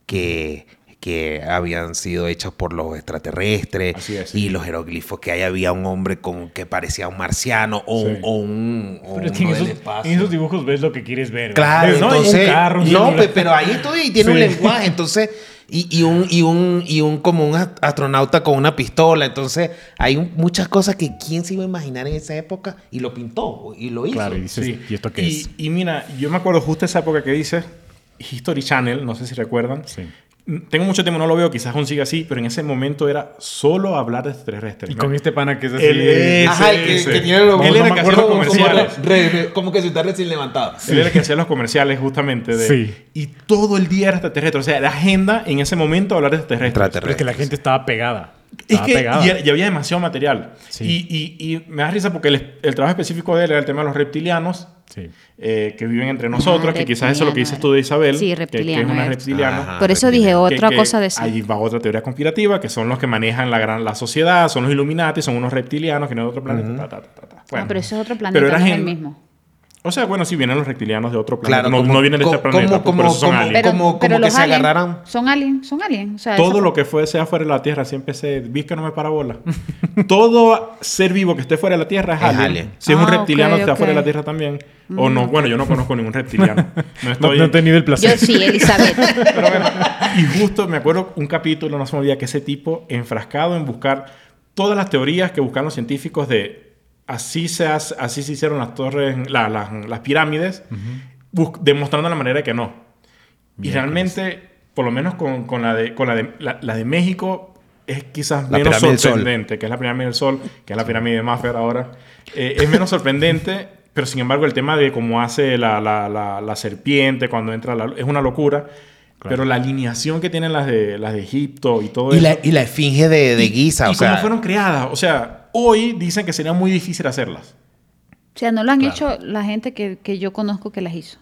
que, que habían sido hechas por los extraterrestres Así es. y los jeroglifos, que ahí había un hombre con que parecía un marciano o, un- Sí. o un, o Pero es que en esos, espacio. en esos dibujos ves lo que quieres ver. Claro, ¿ves, no? entonces. Un carro, un no, celular. pero ahí estoy y tiene un [laughs] lenguaje. Entonces, y, y un, y un, y un como un ast- astronauta con una pistola. Entonces, hay un- muchas cosas que quién se iba a imaginar en esa época y lo pintó y lo hizo. Claro, y dices, Sí. ¿y esto qué y, es? y mira, yo me acuerdo justo esa época que dices, History Channel, no sé si recuerdan. Sí. Tengo mucho tiempo, no lo veo, quizás aún sigue así, pero en ese momento era solo hablar de extraterrestres. Y ¿no? con este pana que es así. Él es- Ajá, el que, ese. que tiene los Él era el que hacía los comerciales. Como, re- como que si está recién levantado. Él era el que hacía los comerciales justamente de... Sí. Y todo el día era extraterrestre. O sea, la agenda en ese momento hablar de extraterrestres. Pero es que la gente estaba pegada. Es que pegada. y, y había demasiado material. Sí. Y, y- y me da risa porque el, el trabajo específico de él era el tema de los reptilianos. Sí. eh, que viven entre nosotros, Ah, que quizás eso es lo que dices reptiliano tú de Isabel, Sí, que- que, es reptiliano una es. reptiliana. Ajá. Por eso reptiliano. dije otra que cosa de eso. Ahí va otra teoría conspirativa, que son los que manejan la gran la sociedad, son los Illuminati, son unos reptilianos que no de otro planeta. ta, ta, ta, ta. Ah, pero eso es otro planeta, pero era no es el mismo. O sea, bueno, sí vienen los reptilianos de otro planeta. Claro, no, como- no vienen de este planeta, como- por eso son como- aliens. Pero- como- como que los se aliens agarraran- Son aliens, son aliens. O sea, Todo eso- lo que fue sea fuera de la Tierra siempre se... Vi que no me para bola. Todo ser vivo que esté fuera de la Tierra es, Es alien. alien. Si es un Ah, reptiliano que está fuera de la. Tierra también. O no, bueno, yo no conozco ningún reptiliano. [laughs] No No, estoy... no he tenido el placer. Yo sí, Elizabeth. [laughs] Pero bueno, y justo me acuerdo un capítulo, no se me olvida, que ese tipo enfrascado en buscar todas las teorías que buscan los científicos de así se, hace- así se hicieron las torres, la- las- las pirámides, bus- demostrando la manera de que no. Y Miércoles. realmente, por lo menos con, con la, de, con la, de, la, la de México, es quizás La menos sorprendente, que es la pirámide del Sol, que es la pirámide de Maffer ahora. Eh, es menos sorprendente, [laughs] pero sin embargo el tema de cómo hace la, la, la, la serpiente cuando entra es una locura. Pero la alineación que tienen las de, las de Egipto y todo Y eso. la, y la esfinge de, de y- Giza, y o sea. cómo fueron creadas. O sea, hoy dicen que sería muy difícil hacerlas. O sea, no lo han Claro. hecho la gente que, que yo conozco que las hizo.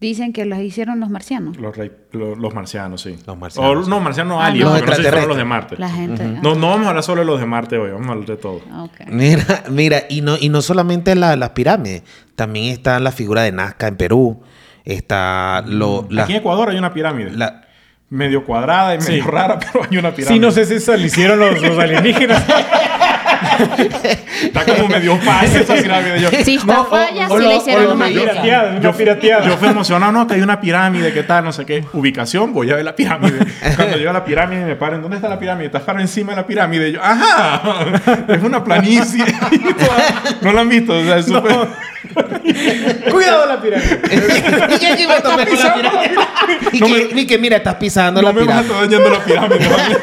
Dicen que las hicieron los marcianos. Los, rey- lo- los marcianos, sí. Los marcianos, O, no, marcianos Ah, aliens, no. porque no sé los de Marte. La gente. No, no vamos a hablar solo de los de Marte hoy, vamos a hablar de todo. Ah. [laughs] Mira, mira, y no, y no solamente la- las pirámides, también está la figura de Nazca en Perú, está lo, la, Aquí en Ecuador hay una pirámide. la- Medio cuadrada y medio Sí. rara, [laughs] pero hay una pirámide. Sí, no sé si esa la hicieron los, los alienígenas. [laughs] Está como medio fácil esa pirámide. Yo, Si está falla, o lo- le hicieron maldita. pirateada, una pirateada. yo fui emocionado, no, que hay una pirámide, ¿qué tal? No sé qué. Ubicación, voy a ver la pirámide. Cuando llego a la pirámide me paren, ¿dónde está la pirámide? Estás para encima de la pirámide. Y yo, ¡ajá! Es una planicie. [laughs] no la han visto, o sea, es súper... [laughs] Cuidado la pirámide. [laughs] ¿Y qué aquí me topé con la pirámide? Y No que- me- Ni que mira, estás pisando No la me vas a pirámide. estar dañando la pirámide.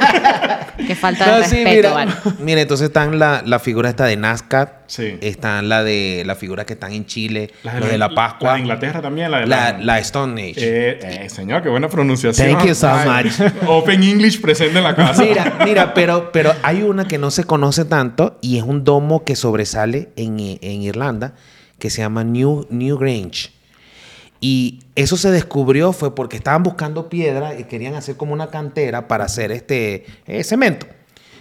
[laughs] Qué falta de No, sí, respeto, mira, ¿vale? mira, entonces están la, la figura esta de Nazca. Sí. Están la de la figura que están en Chile, Las los de la La Pascua. de Inglaterra también, la de La, la Stone Age. Eh, eh, señor, qué buena pronunciación. Thank you so Ay, much. Open English presente en la casa. Mira, mira, pero, pero hay una que no se conoce tanto y es un domo que sobresale en, en Irlanda que se llama New, Grange. Y eso se descubrió fue porque estaban buscando piedra y querían hacer como una cantera para hacer este eh, cemento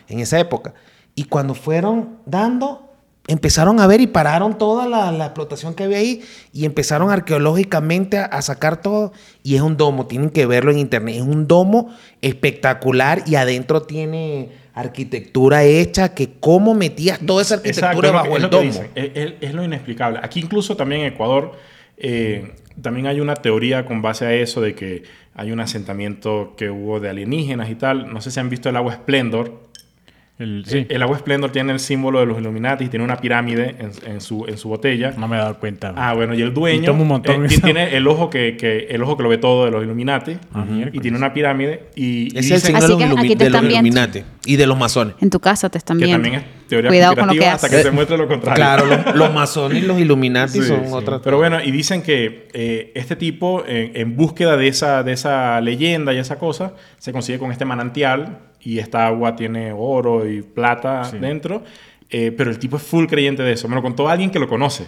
en esa época. Y cuando fueron dando, empezaron a ver y pararon toda la, la explotación que había ahí y empezaron arqueológicamente a, a sacar todo. Y es un domo, tienen que verlo en internet. Es un domo espectacular y adentro tiene arquitectura hecha que cómo metías toda esa arquitectura bajo es el domo. dicen. Es, es- es lo inexplicable. Aquí incluso también en Ecuador eh, también hay una teoría con base a eso de que hay un asentamiento que hubo de alienígenas y tal. No sé si han visto el agua Splendor. El- sí. El agua Splendor tiene el símbolo de los Illuminati y tiene una pirámide en, en su, en su botella. No me he dado cuenta. Ah, bueno, y el dueño Y toma un montón eh, [laughs] tiene el ojo que, que- el ojo que lo ve todo de los Illuminati Ah, y tiene una pirámide y, es el signo de los, que ilumi- de los. Illuminati y de los masones. En tu casa te están que viendo. también es teoría Cuidado con lo que hasta que se muestre lo contrario. Claro, los, [laughs] los masones y los Illuminati Sí, son sí. otras. Pero bueno, y dicen que eh, este tipo, en, en búsqueda de esa, de esa leyenda y esa cosa, se consigue con este manantial y esta agua tiene oro y plata Sí. dentro. eh, pero el tipo es full creyente de eso. Me lo contó alguien que lo conoce.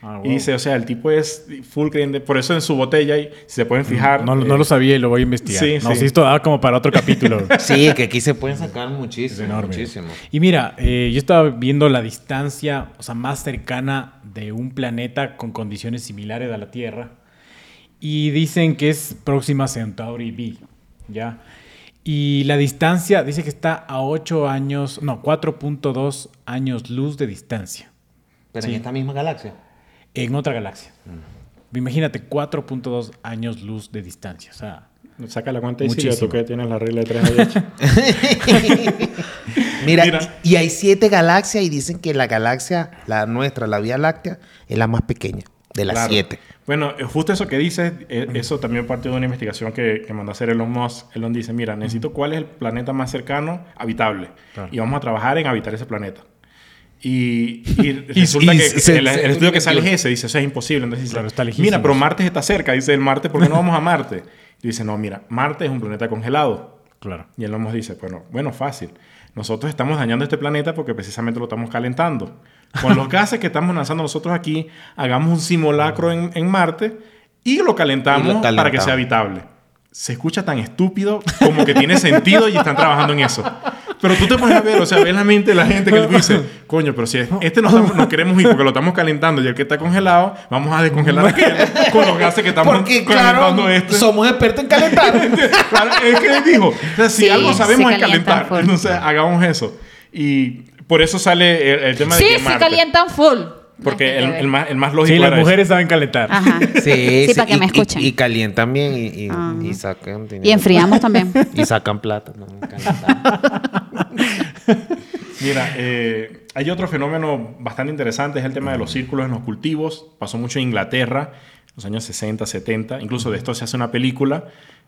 Ah, Y dice, o sea, el tipo es full creyente. Por eso en su botella, y si se pueden fijar... No, no eh, lo sabía y lo voy a investigar. sí, no, sí. esto da como para otro capítulo. [laughs] Sí, que aquí se pueden sacar Es muchísimo. enorme. Muchísimo. Y mira, eh, yo estaba viendo la distancia, o sea, más cercana de un planeta con condiciones similares a la Tierra. Y dicen que es próxima a Centauri B, ¿ya? Y la distancia dice que está a 8 años, no, 4.2 años luz de distancia Pero Sí. en esta misma galaxia. en otra galaxia. Imagínate, 4.2 años luz de distancia. O sea, Saca la cuenta y sigue tú que tienes la regla de tres ahí hecha. [laughs] Mira, Mira. y hay siete galaxias y dicen que la galaxia, la nuestra, la Vía Láctea, es la más pequeña de las Claro. siete. Bueno, eh, justo eso que dices, eh, eso también partió de una investigación que, que mandó a hacer Elon Musk. Elon dice, mira, necesito cuál es el planeta más cercano habitable. Claro. Y vamos a trabajar en habitar ese planeta. Y, y [laughs] resulta y que se- el, se- el estudio que sale es ese, dice, eso es imposible. Entonces dice, Claro, está lejísimo. mira, pero Marte está cerca. Dice, el Marte, ¿por qué no [laughs] vamos a Marte? Y dice, no, mira, Marte es un planeta congelado. claro. Y Elon Musk dice, bueno, bueno, fácil. Nosotros estamos dañando este planeta porque precisamente lo estamos calentando. Con los [laughs] gases que estamos lanzando nosotros aquí, hagamos un simulacro en, en Marte y lo calentamos, Y lo para que calentamos. sea habitable. Se escucha tan estúpido como que tiene sentido y están trabajando en eso. Pero tú te pones a ver, o sea, ves la mente de la gente que dice, coño, pero si este no estamos- nos queremos ir porque lo estamos calentando y el que está congelado, vamos a descongelar aquel con los gases que estamos Porque, calentando claro, este. somos expertos en calentar. [laughs] Claro, es que él dijo, o sea, si Sí, algo sabemos se es calentar, full. entonces hagamos eso. Y por eso sale el, el tema de Sí, que se Marte. calientan full. Porque el, el más, el más lógico Sí, las mujeres saben calentar. Ajá. Sí, Sí, para que y- me y- escuchen. Y, calientan bien y, y, y sacan dinero. Y enfriamos también. [laughs] Y sacan plata. ¿no? [laughs] Mira, eh, hay otro fenómeno bastante interesante, es el tema de los círculos en los cultivos. Pasó mucho en Inglaterra, en los años 60, 70. Incluso de esto se hace una película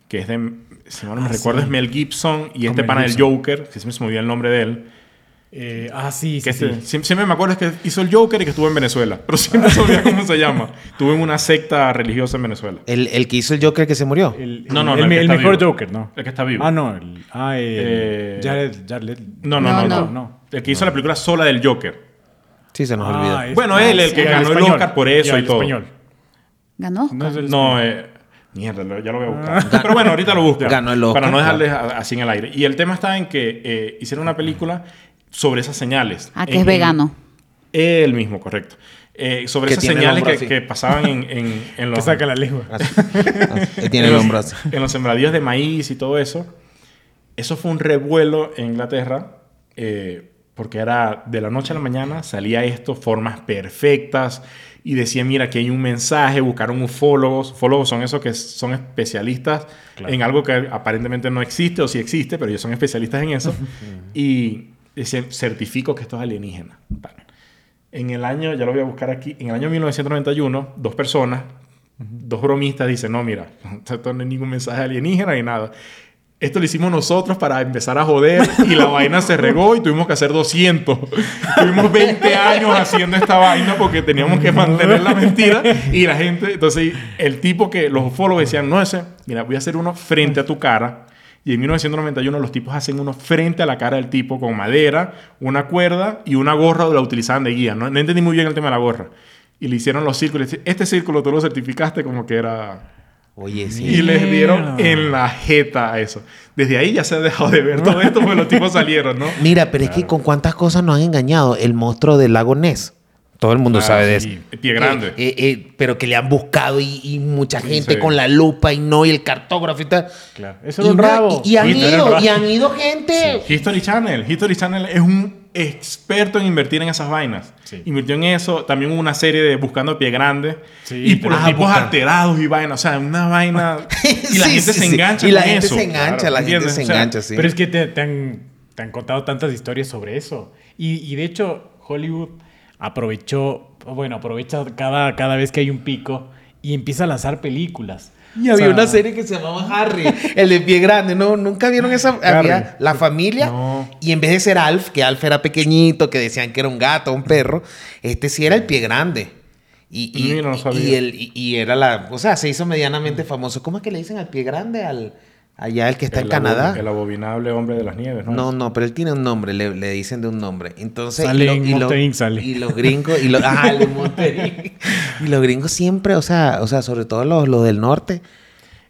que es de, si no me Ah, recuerdo, sí. es Mel Gibson y Con este Mel pana del. Joker, que se me olvida el nombre de él. Eh, ah, sí, sí, Que sí. este- siempre, siempre me acuerdo es que hizo el Joker y que estuvo en Venezuela, pero [laughs] siempre olvida cómo se llama. Estuvo en una secta religiosa en Venezuela. El, el que hizo el Joker que se murió. El, No, no, no, el mejor vivo. Joker, ¿no? El que está vivo. Ah, no. El, ah, el, Eh, Jared, Jared. No, no, no, No, no. no. El que hizo la película sola del Joker. Sí, se nos Ah, olvidó. es- Bueno, él, el que sí, ganó el. Oscar por eso y el todo. español. Ganó. No es el No, eh, mierda, ya lo voy a buscar. Pero bueno, ahorita lo busco. Ganó el Oscar, Para no dejarles a- así en el aire. Y el tema está en que eh, hicieron una película sobre esas señales. Ah, que es vegano. el mismo, correcto. Eh, sobre esas señales que, pasaban en, en, [laughs] en Que los... saca la lengua. Así, así. Él tiene en el los- hombro así. En los sembradíos de maíz y todo eso. Eso fue un revuelo en Inglaterra. eh, porque era de la noche a la mañana, salía esto, formas perfectas, y decía, mira, aquí hay un mensaje, buscaron ufólogos. Ufólogos son esos que son especialistas en algo que aparentemente no existe, o sí existe, pero ellos son especialistas en eso. [laughs] y dice, certifico que esto es alienígena. En el año, ya lo voy a buscar aquí, en el año 1991, dos personas, dos bromistas dicen, no, mira, [laughs] esto no hay ningún mensaje alienígena ni nada. Esto lo hicimos nosotros para empezar a joder y la vaina se regó y tuvimos que hacer 200. [laughs] Tuvimos 20 años haciendo esta vaina porque teníamos que mantener la mentira y la gente, entonces el tipo que los ufólogos decían, no ese, mira, voy a hacer uno frente a tu cara. Y en 1991 los tipos hacen uno frente a la cara del tipo con madera, una cuerda y una gorra la utilizaban de guía. No, no entendí muy bien el tema de la gorra. Y le hicieron los círculos. Este círculo tú lo certificaste como que era Oye, sí. y les dieron en la jeta a eso. Desde ahí ya se ha dejado de ver todo esto porque los tipos salieron, ¿no? Mira, pero es que con cuántas cosas nos han engañado. El monstruo del lago Ness. Todo el mundo Ah, sabe de sí. eso. Pie grande. Eh, eh, pero que le han buscado y, y mucha gente sí. con la lupa y no, y el cartógrafo y tal. Claro. Eso Y, era un rabo. y- y han Sí, ido, rabo. y han ido gente. History Channel. History Channel es un experto en invertir en esas vainas. Sí. Invirtió en eso. También hubo una serie de Buscando Pie Grande. Sí, y por los tipos buscando. alterados y vainas. O sea, una vaina... [laughs] Y la Sí, gente sí, se sí. engancha Y la con gente eso. se engancha, la gente ¿entiendes? se O sea, engancha, sí. Pero es que te, te han, te han contado tantas historias sobre eso. Y, y de hecho, Hollywood aprovechó, bueno, aprovecha cada, cada vez que hay un pico y empieza a lanzar películas. Y O había sea, una serie que se llamaba Harry, el de pie grande, ¿no? ¿Nunca vieron esa? Había la familia No. y en vez de ser Alf, que Alf era pequeñito, que decían que era un gato, un perro, este sí era el pie grande. Y, y, no el, y era la... O sea, se hizo medianamente famoso. ¿Cómo es que le dicen al pie grande? Al, allá el que está en Canadá. El abominable hombre de las nieves, ¿no? No, no, pero él tiene un nombre, le, le dicen de un nombre. Entonces, Sale y, lo- en y lo- Monster Inc. sale. y los gringos, y los, [laughs] ah, y los gringos siempre, o sea, o sea, sobre todo los, los del norte,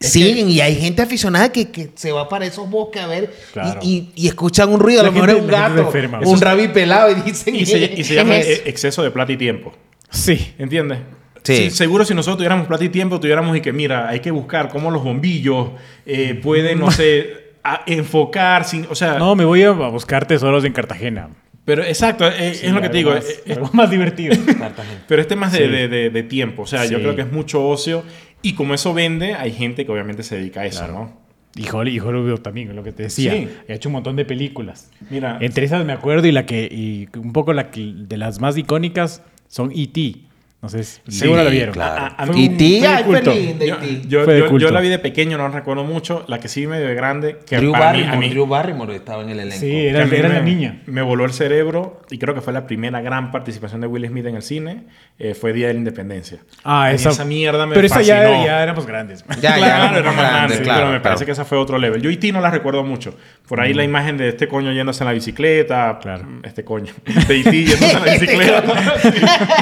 siguen y hay gente aficionada que, que se va para esos bosques a ver y- Claro. y, y escuchan un ruido, a lo mejor es un gato, un es- rabi pelado y dicen Y se, y se [laughs] ¿qué llama es eso? exceso de plata y tiempo. Sí. ¿Entiendes? Sí. seguro si nosotros tuviéramos plata y tiempo, tuviéramos y que, mira, hay que buscar cómo los bombillos eh, pueden, no [laughs] sé, a- enfocar, sin, o sea, No, me voy a buscar tesoros en Cartagena. pero exacto, eh, es lo que te digo, más- eh, algo [laughs] más divertido. [laughs] pero este más de, Sí. de- de- de tiempo, o sea, yo Sí. creo que es mucho ocio y como eso vende, hay gente que obviamente se dedica a eso, Claro. ¿no? Y Holly- y Hollywood también, es lo que te decía. Sí. Ha hecho un montón de películas. Mira, Entre esas me acuerdo y la que y un poco la que, de las más icónicas son E.T. No sé, si- seguro la vieron. claro. A- a- Fue y ti, fue linda, yo, yo- Fue de yo- culto. yo la vi de pequeño, no recuerdo mucho, la que sí medio de grande, que Drew para mí- a Barrymore, mí- Drew Barrymore estaba en el elenco. Sí, era, era me, la niña. Me voló el cerebro y creo que fue la primera gran participación de Will Smith en el cine. eh, fue Día de la Independencia. Ah, esa, esa mierda me Pero esa ya, fascinó. ya éramos grandes. Ya, ya, [laughs] claro, era era más más grande, grande, claro, pero me parece claro. que esa fue otro level. Yo y ti no la recuerdo mucho. Por ahí la imagen de este coño yéndose en la bicicleta. Claro. Este coño. [laughs] De E.T. yéndose en la [laughs] bicicleta. Sí.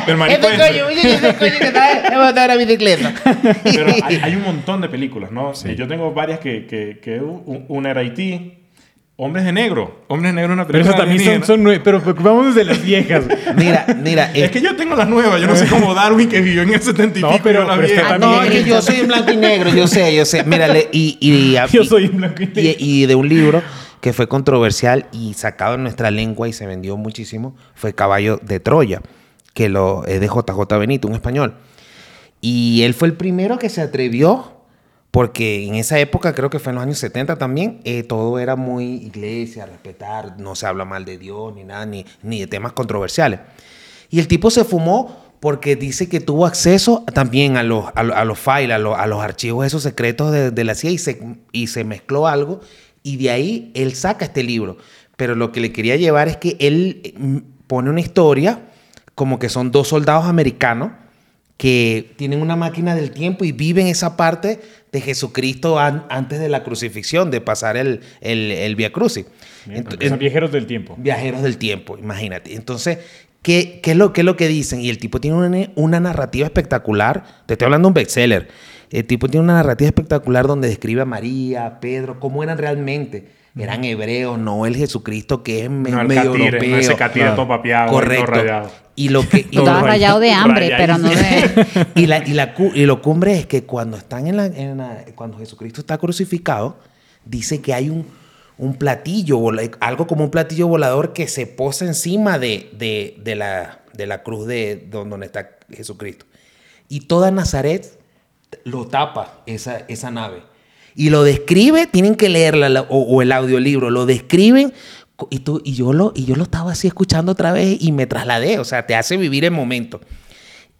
Del. Coño, ese coño que estaba montado en la bicicleta. Pero hay, hay un montón de películas, ¿no? Eh, Yo tengo varias que, que, que una era E.T. Hombres de Negro. Hombres de Negro es una Pero película esas también son, son Pero pero vamos desde las viejas. [laughs] Mira, mira. Es que yo tengo las nuevas. Yo no sé cómo Darwin que vivió en el 70 y No, pico. pero- pero está Ah, viejas. no, es que yo soy en blanco y negro, yo sé, yo sé. Mírale, y, y, [laughs] y- Yo soy en blanco y negro. y- y de un libro que fue controversial y sacado en nuestra lengua y se vendió muchísimo, fue Caballo de Troya, que lo es de JJ Benito, un español. Y él fue el primero que se atrevió, porque en esa época, creo que fue en los años 70 también, eh, todo era muy iglesia, respetar, no se habla mal de Dios ni nada, ni, ni de temas controversiales. Y el tipo se fumó porque dice que tuvo acceso también a los, a, los- files, a los, a los archivos esos secretos de, de la CIA y se, y se mezcló algo y de ahí él saca este libro. Pero lo que le quería llevar es que él eh, pone una historia como que son dos soldados americanos que tienen una máquina del tiempo y viven esa parte de Jesucristo an- antes de la crucifixión, de pasar el, el, el Via Crucis. Son viajeros del tiempo. Viajeros del tiempo, imagínate. Entonces, ¿qué, qué es, lo, qué es lo que dicen? Y el tipo tiene una, una narrativa espectacular. Te estoy hablando de un bestseller. El tipo tiene una narrativa espectacular donde describe a María, a Pedro, cómo eran realmente. Eran hebreos, no el Jesucristo que es No, el medio catire, europeo. no ese catire Claro. todo papeado, y todo Correcto. rayado. Y lo que y lo- rayado de hambre, pero no de... [laughs] y, la, y, la, y lo cumbre es que cuando están en la, en la- cuando Jesucristo está crucificado, dice que hay un, un platillo, algo como un platillo volador que se posa encima de, de- de la, de la cruz de don- donde está Jesucristo. Y toda Nazaret lo tapa esa, esa nave. Y lo describe, tienen que leerla la- o, o el audiolibro, lo describen. Y, tú, y, yo lo, y yo lo estaba así escuchando otra vez y me trasladé, o sea, te hace vivir el momento.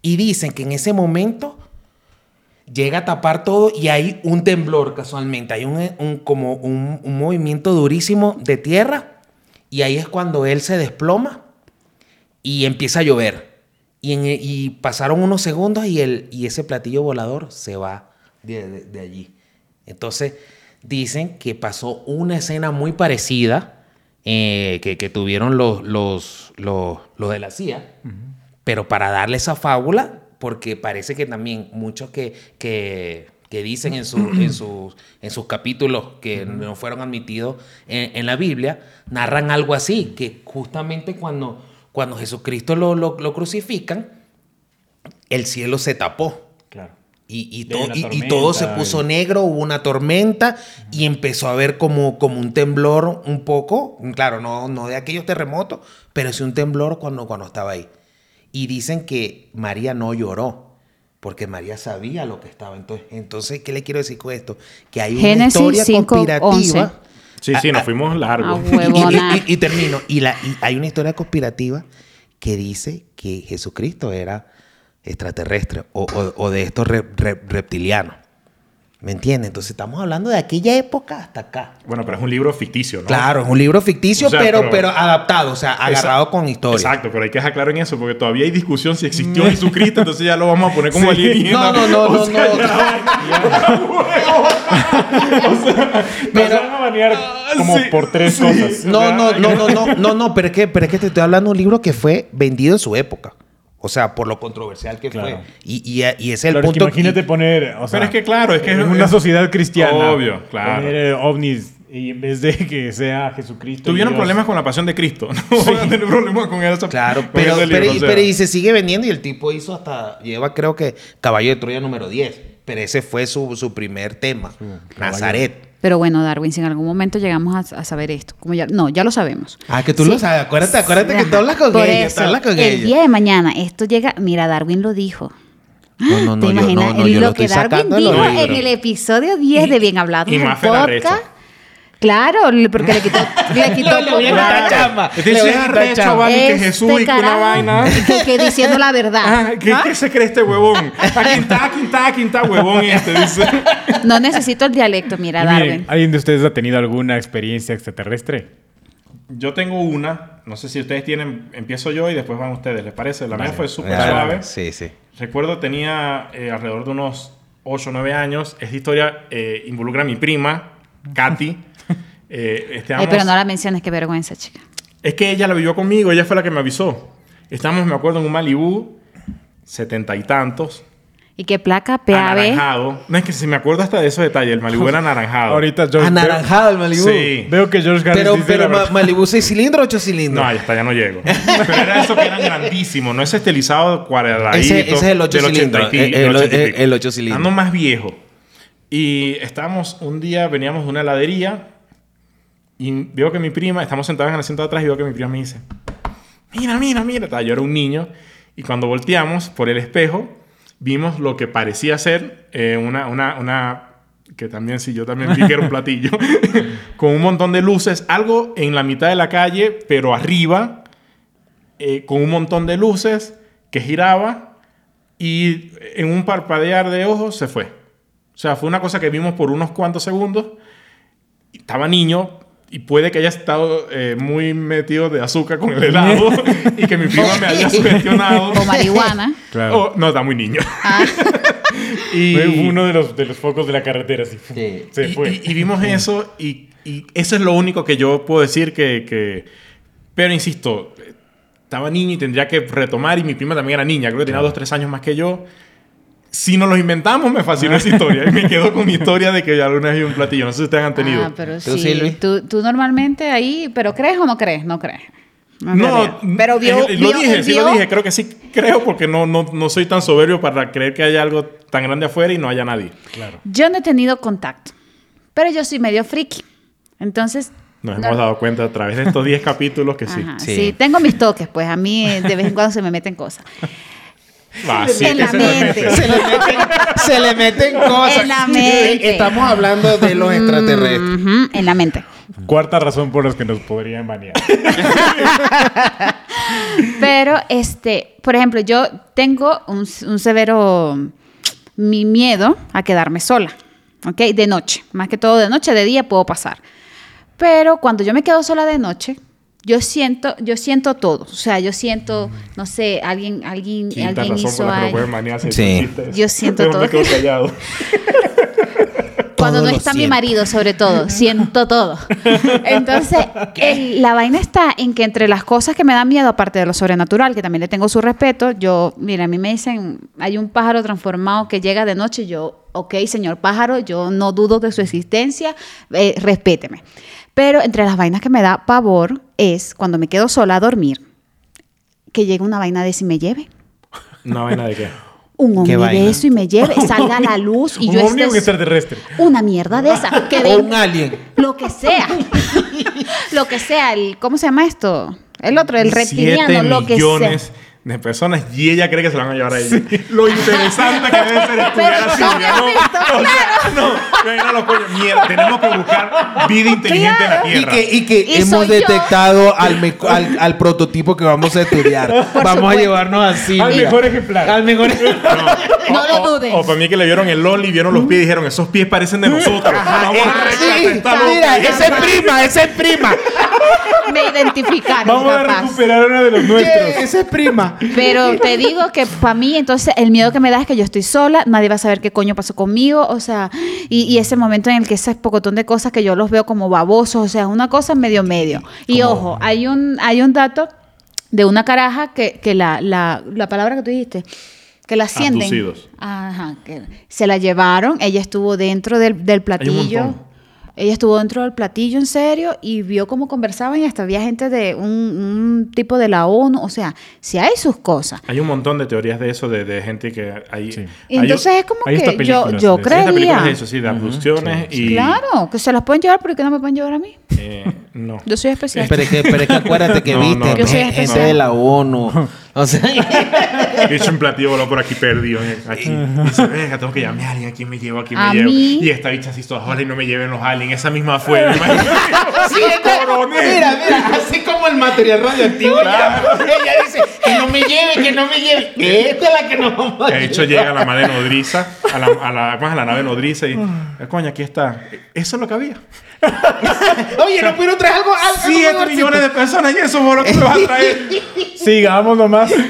Y dicen que en ese momento llega a tapar todo y hay un temblor casualmente, hay un, un- como un, un movimiento durísimo de tierra y ahí es cuando él se desploma y empieza a llover. Y, en- y pasaron unos segundos y, el, y ese platillo volador se va de, de- de allí. Entonces dicen que pasó una escena muy parecida eh, que, que tuvieron los, los, los, los de la CIA, pero para darle esa fábula, porque parece que también muchos que, que, que dicen en, su- en, [clears throat] sus, en sus capítulos que no fueron admitidos en, en la Biblia, narran algo así, que justamente cuando, cuando Jesucristo lo, lo, lo crucifican, el cielo se tapó. Y, y, to- y- y todo se puso negro, hubo una tormenta y empezó a haber como, como un temblor un poco, claro, no, no de aquellos terremotos, pero sí un temblor cuando, cuando estaba ahí. Y dicen que María no lloró, porque María sabía lo que estaba. Entonces, entonces ¿qué le quiero decir con esto? Que hay una Génesis historia 5:11. conspirativa. Sí, sí, Ah, nos ah, fuimos Ah, largos. y- y- huevona. y- y termino. Y, la, y hay una historia conspirativa que dice que Jesucristo era extraterrestre o, o- o de estos re- re- reptilianos. ¿Me entiendes? Entonces estamos hablando de aquella época hasta acá. Bueno, pero es un libro ficticio, ¿no? Claro, es un libro ficticio, O sea, pero, pero- pero adaptado, o sea, agarrado con historia. Exacto, pero hay que dejar claro en eso, porque todavía hay discusión si existió Jesucristo, entonces ya lo vamos a poner como Sí. alienígena. No, no, no, O no, no. [laughs] Pero van a banear como sí, por tres sí. cosas. No, no, no, no, no, no, no, pero es que, pero es que te estoy hablando de un libro que fue vendido en su época. O sea, por lo controversial que Claro. fue. Y, y, y ese es el Claro, es que punto. imagínate poner, o sea, Pero es que claro, es que en es- una sociedad cristiana. Obvio, claro. Poner eh, ovnis y en vez de que sea Jesucristo. Tuvieron y Dios. problemas con la pasión de Cristo. No van a tener problemas con eso. Claro, con pero, ese libro, pero, o sea. pero y se sigue vendiendo y el tipo hizo hasta, lleva creo que Caballo de Troya número 10, pero ese fue su, su primer tema, Nazaret. Pero bueno, Darwin, si en algún momento llegamos a, a saber esto, como ya, no, ya lo sabemos. Ah, que tú Sí. lo sabes, acuérdate, acuérdate que tú hablas con Por ella, eso, tú hablas con el ella. día de mañana esto llega, mira, Darwin lo dijo. No, no, no, ¿Te yo- imaginas? no, no, yo lo lo que estoy Darwin dijo en el episodio 10 de Bien Hablado y arrecho. podcast. Claro, porque le quitó, [laughs] le quitó Le chamba. Este Le voy dice, a quitar arrecho, chamba. vale, que Este Jesús y que una carajo, vaina. Que, que [laughs] diciendo la verdad. Ah, ¿qué, ¿Qué se cree este huevón? Aquí está, aquí está, aquí está, huevón este, dice. [laughs] No necesito el dialecto, mira, Y miren, Darwin. ¿alguien de ustedes ha tenido alguna experiencia extraterrestre? Yo tengo una, no sé si ustedes tienen, empiezo yo y después van ustedes, ¿les parece? La mía fue súper Ah, suave. Sí, sí. Recuerdo tenía eh, alrededor de unos 8 o 9 años. Esta historia eh, involucra a mi prima, Katy. Eh, Ay, estábamos- pero no la menciones, qué vergüenza, chica. Es que ella la vivió conmigo, ella fue la que me avisó. Estamos, me acuerdo, en un Malibú, setenta y tantos, ¿Y qué placa? PAB. anaranjado. No, es que si me acuerdo hasta de esos detalles, el Malibú era anaranjado. Ahorita George, Anaranjado el Malibu. Sí. Veo, que George Harris Pero, dice pero Ma- verdad. Malibu 6 cilindros, 8 cilindros. No, hasta ya no llego. Pero era eso que eran grandísimos, no ese estilizado cuadradito. Ese- ese es el ocho del 80 y cilindros, pi- el- el- 80 y el- el ocho cilindros. Ando más viejo. Y estábamos un día, veníamos de una heladería y veo que mi prima, estamos sentados en el asiento de atrás y veo que mi prima me dice, mira, mira, mira. Yo era un niño y cuando volteamos por el espejo, vimos lo que parecía ser eh, una, una, una, que también sí, yo también vi que era un platillo, [laughs] con un montón de luces, algo en la mitad de la calle, pero arriba, eh, con un montón de luces que giraba y en un parpadear de ojos se fue. O sea, fue una cosa que vimos por unos cuantos segundos. Estaba niño y puede que haya estado eh, muy metido de azúcar con el helado [laughs] y que mi prima me haya sugestionado. O marihuana. [laughs] Claro. Oh, no, está muy niño. Ah, [laughs] y, Fue uno de los, de los focos de la carretera. Sí. Se y- fue. Y, y vimos eso y, y eso es lo único que yo puedo decir que, que- Pero insisto, estaba niño y tendría que retomar y mi prima también era niña, creo que tenía dos, tres años más que yo. Si nos los inventamos, me fascinó esa historia. Y me [laughs] quedo con mi historia de que alguna vez vi un platillo. No sé si ustedes han tenido. Ah, pero ¿Tú, sí. Tú, tú normalmente ahí, pero ¿crees o no crees? No crees. No, realidad. pero vio, eh, lo vio- dije, él sí lo vio- dije. Creo que sí creo porque no, no, no soy tan soberbio para creer que haya algo tan grande afuera y no haya nadie. Claro. Yo no he tenido contacto, pero yo soy medio friki. Entonces, Nos hemos dado cuenta a través de estos 10 capítulos que sí. Ajá, Sí. sí. tengo mis toques, pues a mí de vez en cuando se me meten cosas. Sí, En la es mente. Se le meten, se le meten cosas. En la mente. Estamos hablando de los extraterrestres. En la mente. Cuarta razón por la que nos podrían banear. [laughs] Pero, este, por ejemplo, yo tengo un, un severo mi miedo a quedarme sola, ¿ok? De noche, más que todo de noche, de día puedo pasar. Pero cuando yo me quedo sola de noche, yo siento, yo siento todo. O sea, yo siento, no sé, alguien, alguien, Quinta alguien hizo algo. Sí. Yo siento todo. [laughs] Cuando Todo no está mi marido, sobre todo, siento todo. Entonces, el- la vaina está en que entre las cosas que me dan miedo, aparte de lo sobrenatural, que también le tengo su respeto, yo, mira, a mí me dicen, hay un pájaro transformado que llega de noche, y yo, ok, señor pájaro, yo no dudo de su existencia, eh, respéteme. Pero entre las vainas que me da pavor es cuando me quedo sola a dormir, que llega una vaina de si me lleve. Una vaina de qué. Un ovni ¿Qué de eso y me lleve, [laughs] salga a la luz y Un yo ovni o un esté- extraterrestre. una mierda de esa. Que O un alien. Lo que sea. [laughs] lo que sea. El, ¿Cómo se llama esto? El otro, el reptiliano, Siete lo que millones sea. De personas y ella cree que se la van a llevar a ella. Lo interesante que debe ser estudiar a no Silvia, ¿no? visto, O sea, no, venga los. Mierda, tenemos que buscar vida inteligente en la Y Tierra. que, y que Y hemos yo. detectado al, al, al prototipo que vamos a estudiar. vamos a supuesto. llevarnos a Silvia. Al mejor ejemplar. Al mejor No o, lo o- duden. O, para mí que le vieron el Loli, vieron los pies y dijeron, esos pies parecen de nosotros. Vamos a Ah, rescatar sí, mira, esa es prima, esa es prima. Me identificaron, Vamos a capaz. recuperar una de los nuestros. Yeah, esa es prima. Pero [laughs] te digo que para mí, entonces, el miedo que me da es que yo estoy sola, nadie va a saber qué coño pasó conmigo, o sea, y, y ese momento en el que ese pocotón de cosas que yo los veo como babosos, o sea, es una cosa medio medio. Y ojo, hay un, hay un dato de una caraja que, que la, la, la palabra que tú dijiste, que la ascienden. Ajá, que se la llevaron, ella estuvo dentro del, del platillo. Ella estuvo dentro del platillo en serio y vio cómo conversaban y hasta había gente de un, un tipo de la ONU. O sea, si hay sus cosas. Hay un montón de teorías de eso, de, de gente que hay. Sí. Hay- entonces es como que yo, yo de eso. Sí, es eso, sí, de abducciones y... Claro, que se las pueden llevar, pero que no me pueden llevar a mí. eh, no. Yo soy especial. Pero es que, pero es que acuérdate que [laughs] No, viste no, Yo soy gente de la ONU. O sea, [laughs] He hecho un platillo voló por aquí perdido. eh, Aquí. Y dice, venga, tengo que llamar a alguien. Aquí me llevo, aquí me A llevo. mí- Y esta bicha así toda hola y no me lleven los aliens. Esa misma fue. me imagino. Sí, [laughs] Coronel. mira, mira, así como el material radioactivo. [laughs] ella que no me lleve, que no me lleve. Esta es la que nos vamos a De hecho, llega la madre nodriza, a la, a la, ¿cómo es? a la nave nodriza y, eh, coño, aquí está. Eso es lo que había. [laughs] Oye, ¿no pudieron traer algo? Siete mejorcito? millones de personas y eso fue lo que me vas a traer. [laughs] Sigamos nomás. [laughs]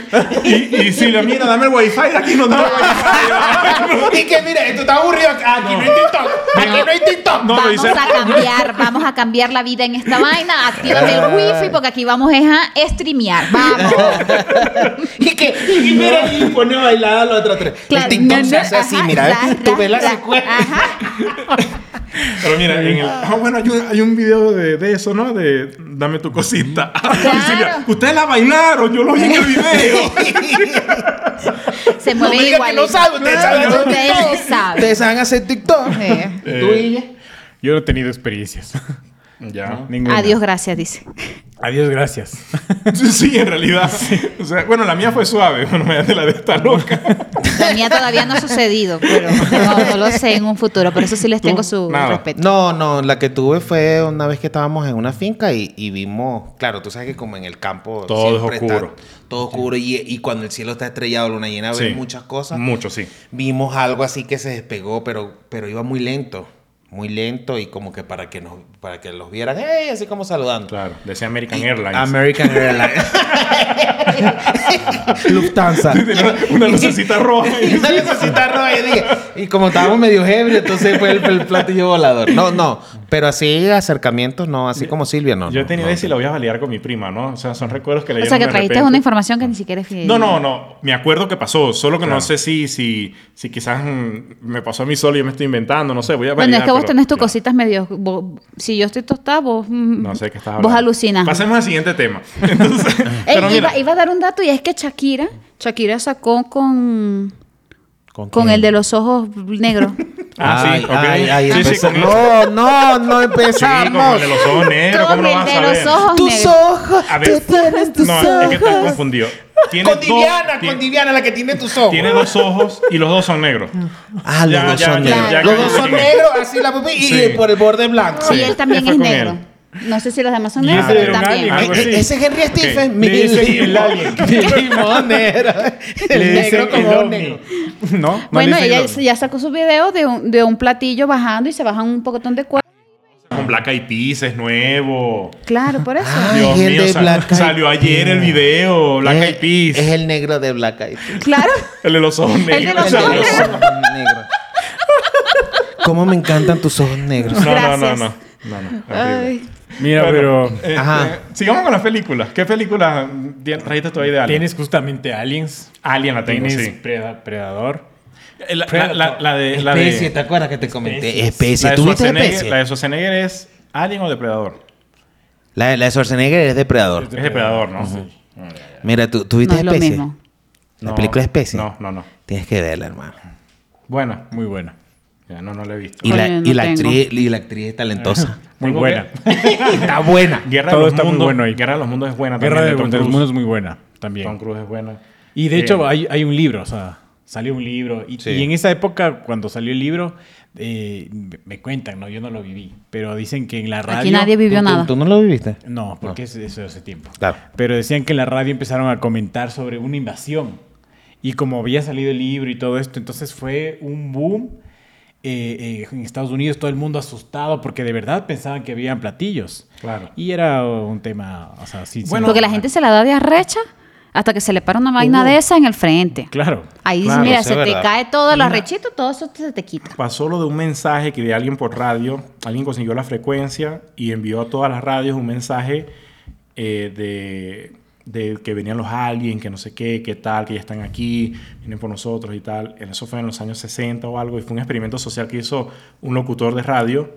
Y, y si le mira, dame el wifi, aquí no tengo wifi. Y que mira, esto está aburrido. Aquí no, hay TikTok. Aquí no hay TikTok. No, vamos dice- a cambiar, vamos a cambiar la vida en esta vaina. Actívate el wifi porque aquí vamos es a streamear. Vamos. Y que, y mira, y pone a bailar a los otros tres. Claro, el TikTok no, se no, hace así, ajá, mira. ra, Tú ves la secuencia. Ajá. Pero mira, en el, ah, bueno, hay un, hay un video de, de eso, ¿no? De dame tu cosita. [laughs] Claro. Ustedes la bailaron, yo lo vi en el video. Se No me mueven digas que igual. no saben. Ustedes saben hacer Ustedes TikTok. saben. Ustedes saben hacer TikTok. Eh. ¿Tú Eh, y ella? Yo no he tenido experiencias. Ya. Ninguna. Adiós, gracias, dice. Adiós, gracias. [laughs] Sí, sí, en realidad. O sea, bueno, la mía fue suave. Bueno, me de la de esta loca. La mía todavía no ha sucedido, pero no, no lo sé en un futuro. Por eso sí les ¿Tú? tengo su Nada. respeto. No, no, la que tuve fue una vez que estábamos en una finca y, y vimos, claro, tú sabes que como en el campo Todo es está oscuro. todo oscuro y, y cuando el cielo está estrellado, luna llena, ves muchas cosas. Mucho, sí. Vimos algo así que se despegó, pero, pero iba muy lento, muy lento y como que para que nos, para que los vieran, ¡hey! así como saludando. Claro. Decía American Airlines. American Airlines. [laughs] Lufthansa. Una lucecita roja. [laughs] Una lucecita roja, y dije, y como estábamos medio ebrios, entonces fue el, el platillo volador. No, no, pero así acercamientos, no, así como Silvia, no. Yo he no, tenido no. y la voy a validar con mi prima, ¿no? O sea, son recuerdos que le O sea, que trajiste una información que ni siquiera es No, fidedigna. no, no. Me acuerdo que pasó. Solo que Claro. no sé si, si, si quizás me pasó a mí solo y yo me estoy inventando. No sé, voy a Bueno, es validar, que vos pero- tenés tus claro. cositas medio... vos- si yo estoy tostada, vos... mm, No sé qué estás Vos hablando. alucinas. Pasemos al siguiente tema. [laughs] Entonces, Ey, pero mira, iba, iba a dar un dato y es que Shakira, Shakira sacó con, ¿Con con el de los ojos negros. [laughs] Ah, ay, sí, ok. ay, ay, Sí, sí, con no, no, no Sí, como empezamos. el de los ojos negros, ¿cómo lo vas de a los ojos tus negros. ojos, A ver, que tienes tus no, ojos. es que estás confundido. Tiene Con dos- Diviana, con Diviana, la que tiene tus ojos. Tiene dos ojos y los dos son negros. Ah, los Ya, dos ya, son ya, negros. ya, los dos son negros, así la pupila, y Sí. por el borde blanco. Sí, él también es negro. él. No sé si los demás son ese pero también. alien, e- ese es Henry Stephen. Le dicen el alien. [laughs] Mi limonero. El Le negro el como ovni. negro. No, no Bueno, ella el ya sacó su video de un, de un platillo bajando y se bajan un pocotón de cuerpo. Con Black Eyed Peas es nuevo. Claro, por eso. Ay, Dios el mío, de sal- Black salió ayer el video, Black Eyed Es, Peas. es el negro de Black Eyed Peas. Claro. El de los ojos de negros. El de los ojos negros. Cómo me encantan tus ojos negros. No, no, no, no. No, no. Ay. Mira, Bueno, pero eh, Ajá. eh, sigamos con las películas. ¿Qué película trajiste tú ahí de Alien? tienes justamente aliens. Alien la tengo, Tienes sí. Preda- Predador. Eh, La, la- la- la de... La Especie, ¿te acuerdas que te comenté? Especie. La de ¿Tú viste Schwarzenegger, especie? la de Schwarzenegger es Alien o Depredador. La, de- la de Schwarzenegger es depredador. Es Depredador, ¿no? Sí. Mira, ¿tú, tú viste No es lo especie? mismo. La No, película especie. No, no, no. Tienes que verla, hermano. Bueno, Muy buena. Ya no, no la he visto. Y la, no y la actriz, y la actriz es talentosa. Muy Tengo buena. [laughs] Está buena. Guerra Todo de los está muy bueno ahí. Guerra de los Mundos es buena Guerra de, también. de los. Mundos es muy buena también. Tom Cruise es buena. Y de Eh, hecho hay, hay un libro, o sea, salió un libro. Y, Sí. y en esa época, cuando salió el libro, eh, me- cuentan, ¿no? Yo no lo viví. Pero dicen que en la radio... Aquí nadie vivió ¿Tú- tú- nada. ¿Tú no lo viviste? No, porque es- eso hace tiempo. Claro. Pero decían que en la radio empezaron a comentar sobre una invasión. Y como había salido el libro y todo esto, entonces fue un boom. Eh, eh, en Estados Unidos todo el mundo asustado porque de verdad pensaban que habían platillos. Claro. Y era un tema, o sea, sí. Bueno, Porque la gente se la da de arrecha hasta que se le para una vaina de esa en el frente. Claro. Ahí, Claro, mira, se te cae todo el arrechito, todo eso se te quita. Pasó lo de un mensaje que de alguien por radio, alguien consiguió la frecuencia y envió a todas las radios un mensaje eh, de, de que venían los aliens, que no sé qué, qué tal, que ya están aquí, vienen por nosotros y tal. Eso fue en los años 60 o algo y fue un experimento social que hizo un locutor de radio.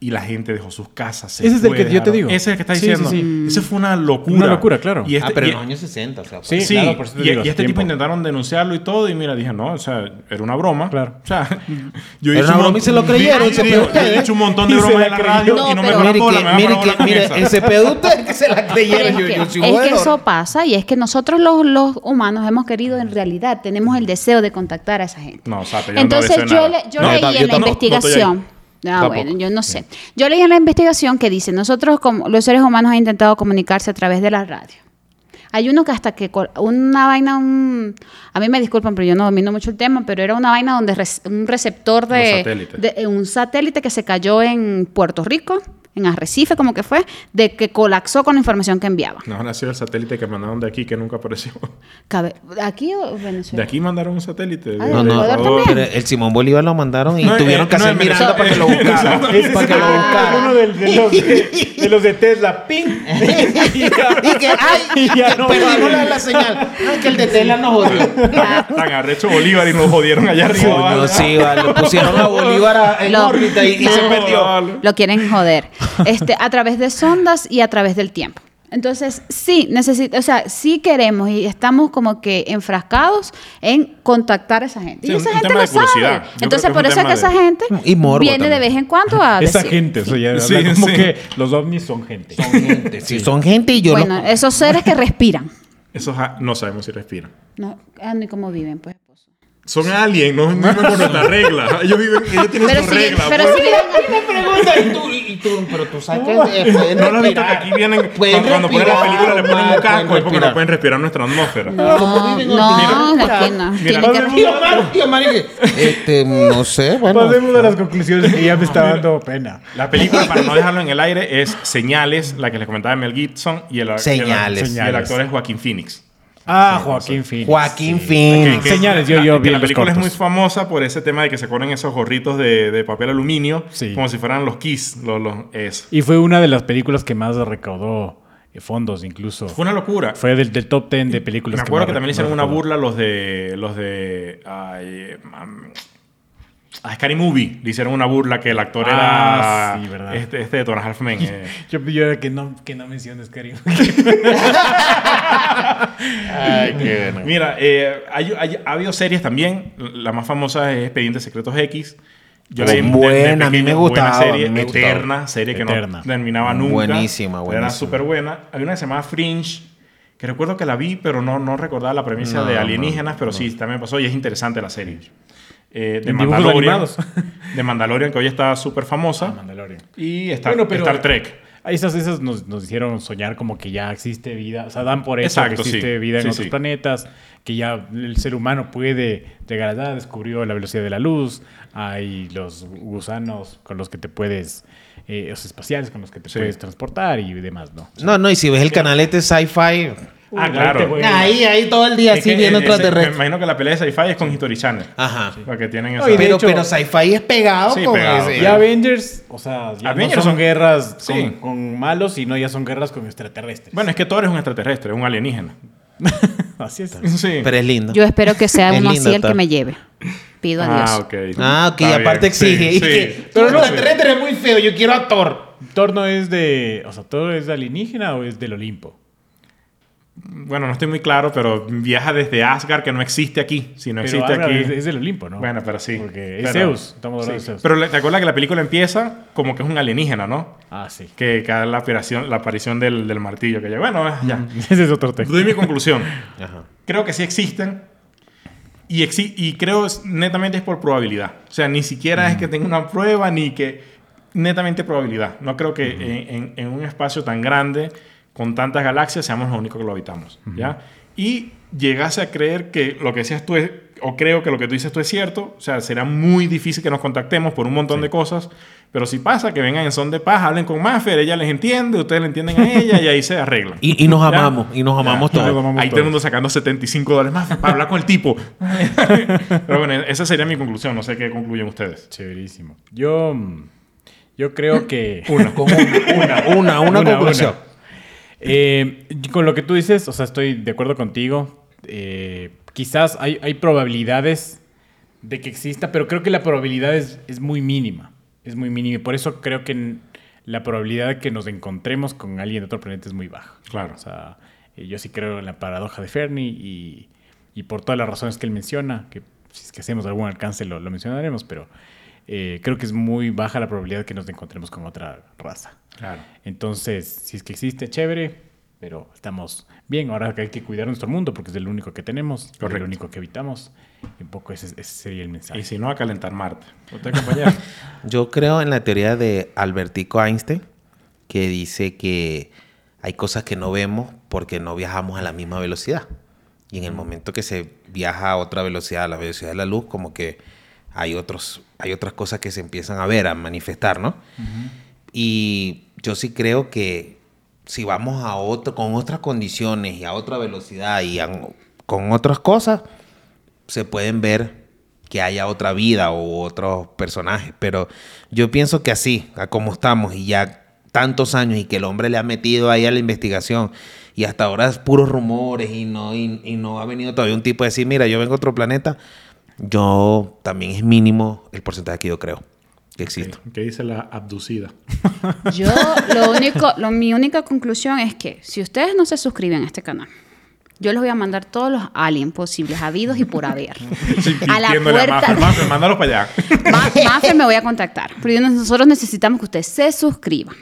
Y la gente dejó sus casas. se Ese es el fue, que yo te dejaron- digo. Ese es el que está Sí, diciendo. sí, sí. Ese fue una locura. Una locura, claro. Y este, ah, pero y- en los años 60, o sea. Sí, Sí, claro, por eso te y, digo, y este tipo tiempo. intentaron denunciarlo y todo, y mira, dije, no, o sea, era una broma. Claro. O sea, [laughs] yo Era hice una un broma y se lo creyeron, se Yo he hecho un montón de [laughs] Y se bromas la en la radio No, y no me pero- paró Mire que, mire ese peduto es que se la [laughs] creyeron. es Yo, que, yo sí, es que bueno. eso pasa y es que nosotros los, los humanos hemos querido en realidad, tenemos el deseo de contactar a esa gente. No, yo no Entonces deseo yo, leí en la investigación. Ah, Tampoco. bueno, yo no sé. Yo leí en la investigación que dice, nosotros como los seres humanos han intentado comunicarse a través de la radio. Hay uno que hasta que una vaina, un, a mí me disculpan, pero yo no domino mucho el tema, pero era una vaina donde res- un receptor de, de- un satélite que se cayó en Puerto Rico, en Arrecife, como que fue, de que colapsó con la información que enviaba. No, ha sido el satélite que mandaron de aquí que nunca apareció. Cabe- ¿Aquí o De Venezuela? aquí mandaron un satélite. Ah, de- de No, de no, Ecuador también. el Simón Bolívar lo mandaron y No, tuvieron eh, que no, hacer Venezuela. para que lo [laughs] buscara. Ese para que lo Ah, buscara. uno de, de los de, de los de Tesla, ping. [laughs] Y que, ay, Y ya que no perdimos la, la señal. Ay, que el de Tesla nos jodió. [laughs] Tan arrecho Bolívar y nos jodieron allá arriba. Sí, vale. Lo pusieron a Bolívar a- en órbita y, y se No. perdió. Lo quieren joder. Este, a través de sondas y a través del tiempo. Entonces, sí, necesita, o sea, sí queremos y estamos como que enfrascados en contactar a esa gente. Sí, y esa un gente lo de sabe. Entonces, por eso es que esa de- gente [laughs] Y viene de también. vez en cuando a Esa decir. gente, eso ya Sí, como sí. que los ovnis son gente. Son gente. Si son gente y yo Bueno, no. esos seres que respiran. Esos ja- no sabemos si respiran. No, ah, ni cómo viven, pues. Son aliens, no viven por nuestra regla. Ellos viven, ellos tienen Pero sus si, reglas. pero pues. si viven me pregunta y tú, pero tú sabes que eh, pueden No lo visto que aquí vienen, cuando, cuando ponen la película le ponen un casco, es porque no pueden respirar nuestra atmósfera. No, no, Mira, no. mira, Omar, y que, este, no sé, bueno. Pasemos a las conclusiones que ya me está dando pena. La película, para no dejarlo en el aire, es Señales, la que les comentaba Mel Gibson. Y el, Señales. el- y el Señales. actor es Joaquín Phoenix. Ah, Joaquín Phoenix. Joaquín Que- Phoenix. que- Señales, yo- la, yo que vi la película es muy famosa por ese tema de que se ponen esos gorritos de, de papel aluminio Sí. como si fueran los Kiss. Los, los- eso. Y fue una de las películas que más recaudó eh, fondos, incluso. Fue una locura. Fue del, del top 10 de películas Me acuerdo que, también hicieron una burla los de. Los de. Ay, a Scary Movie le hicieron una burla que el actor Ah, era sí, verdad. este, este de Thomas Halfman. eh. [laughs] Yo, yo era que no, que no menciones, Karim. Ay, qué [laughs] bueno. Mira, eh, hay- hay- ha habido series también. La más famosa es Expedientes Secretos X. Yo Oh, la de buena, a mí me gustaba, Buena serie, me gustaba. eterna, serie que Eterna. no terminaba nunca. Buenísima, Era buenísima. súper buena. Hay una que se llamaba Fringe, que recuerdo que la vi, pero no, no recordaba la premisa No, de no, alienígenas, pero sí, también pasó y es interesante la serie. Eh, de Mandalorian. animados. [laughs] de Mandalorian, que hoy está súper famosa. Ah, Mandalorian. y Star, Bueno, pero- Star Trek. Esas, esas nos, nos hicieron soñar como que ya existe vida. O sea, dan por eso Exacto, que existe sí. vida en Sí, otros sí. planetas, que ya el ser humano puede llegar allá, descubrió la velocidad de la luz, hay los gusanos con los que te puedes, eh, los espaciales con los que te Sí. puedes transportar y demás, ¿no? No, no, y si ves el canal este sci-fi, Ah, Uy, claro. ahí ahí, ahí todo el día Es así que, viendo ese- Me extraterrestres. imagino que la pelea de sci-fi es con History Channel. Ajá. Porque tienen esa... de Pero, hecho- pero sci-fi es pegado Sí, con pegado, ese. Y Avengers, o sea, ya Avengers no son, son- guerras con, Sí. con malos, sino ya son guerras con extraterrestres. Bueno, es que Thor es un extraterrestre, un alienígena. [laughs] así es. [laughs] Sí. Pero es lindo. Yo espero que sea uno así el que me lleve. Pido a Dios. Ah, ok. Ah, ok, Está aparte bien. exige. Sí, sí. que, Pero no- extraterrestre es muy feo, yo quiero a Thor. Thor no es de, o sea, Thor es de alienígena o es del Olimpo. Bueno, no estoy muy claro, pero viaja desde Asgard, que no existe aquí. Si no Pero existe Asgard aquí. es, es del Olimpo, ¿no? Bueno, pero sí. Porque es Pero- Zeus, estamos hablando sí. de Zeus. Pero te acuerdas que la película empieza como que es un alienígena, ¿no? Ah, sí. Que cada la aparición, la aparición del, del martillo. Que ya, bueno, ya. [laughs] Ese es otro texto. Doy mi conclusión. [laughs] Ajá. Creo que sí existen. Y, exi- y creo netamente es por probabilidad. O sea, ni siquiera es que tenga una prueba ni que netamente probabilidad. No creo que en, en- en un espacio tan grande, con tantas galaxias, seamos los únicos que lo habitamos. ¿ya? Y llegase a creer que lo que decías tú es, o creo que lo que tú dices tú es cierto, o sea, será muy difícil que nos contactemos por un montón de cosas, pero si pasa, que vengan en son de paz, hablen con Maffer, ella les entiende, ustedes le entienden a ella y ahí se arreglan. Y, y nos Ya. amamos, y nos amamos todos. Ahí todo el mundo sacando 75 dólares más para hablar con el tipo. [laughs] Pero bueno, esa sería mi conclusión. No sé qué concluyen ustedes. Chéverísimo. Yo, yo creo que... Una, con una, una, una, Una, conclusión. una. Eh, con lo que tú dices, o sea, estoy de acuerdo contigo. Eh, quizás hay, hay probabilidades de que exista, pero creo que la probabilidad es, es muy mínima. Es muy mínima. Y por eso creo que la probabilidad de que nos encontremos con alguien de otro planeta es muy baja. Claro. O sea, eh, yo sí creo en la paradoja de Fermi y, y por todas las razones que él menciona, que si es que hacemos algún alcance lo, lo mencionaremos, pero eh, creo que es muy baja la probabilidad que nos encontremos con otra raza. Claro. Entonces, si es que existe, chévere, pero estamos bien. Ahora que hay que cuidar nuestro mundo porque es el único que tenemos, es el único que habitamos. Y un poco ese, ese sería el mensaje. Y si no, a calentar Marte. ¿Usted, compañero? [laughs] Yo creo en la teoría de Albertico Einstein, que dice que hay cosas que no vemos porque no viajamos a la misma velocidad. Y en el momento que se viaja a otra velocidad, a la velocidad de la luz, como que hay, otros, hay otras cosas que se empiezan a ver, a manifestar, ¿no? Y yo sí creo que si vamos a otro, con otras condiciones y a otra velocidad y a- con otras cosas, se pueden ver que haya otra vida o otros personajes. Pero yo pienso que así, a como estamos y ya tantos años y que el hombre le ha metido ahí a la investigación y hasta ahora es puros rumores y no, y, y no ha venido todavía un tipo a decir, mira, yo vengo a otro planeta, yo también es mínimo el porcentaje que yo creo que existe. ¿Qué dice la abducida? [laughs] Yo, lo único, lo, mi única conclusión es que si ustedes no se suscriben a este canal, yo les voy a mandar todos los aliens posibles, habidos y por haber. [laughs] a la puerta. Maffer, Maffer, mándalo para allá. [laughs] Ma- Maffer me voy a contactar. Pero yo- nosotros necesitamos que usted se suscriba,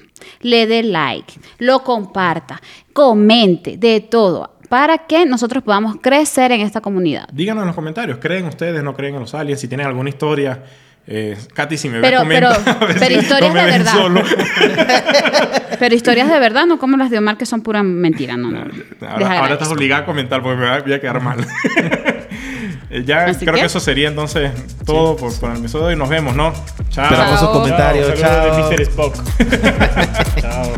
le dé like, lo comparta, comente, de todo, para que nosotros podamos crecer en esta comunidad. Díganos en los comentarios. ¿Creen ustedes, no creen en los aliens? Si tienen alguna historia... Eh, Katy, si me Pero- ves, comenta. pero- [laughs] pero si historias no me de verdad. solo. [laughs] Pero historias de verdad, no como las de Omar, que son pura mentira. No, no. Ahora, estás obligada a comentar porque me voy a quedar mal. [laughs] Eh, ya Así creo que- que eso sería entonces todo por, por el episodio y nos vemos, ¿no? Chao. Esperamos sus Chao. comentarios. Saludos Chao. de Mr. Spock. Chao.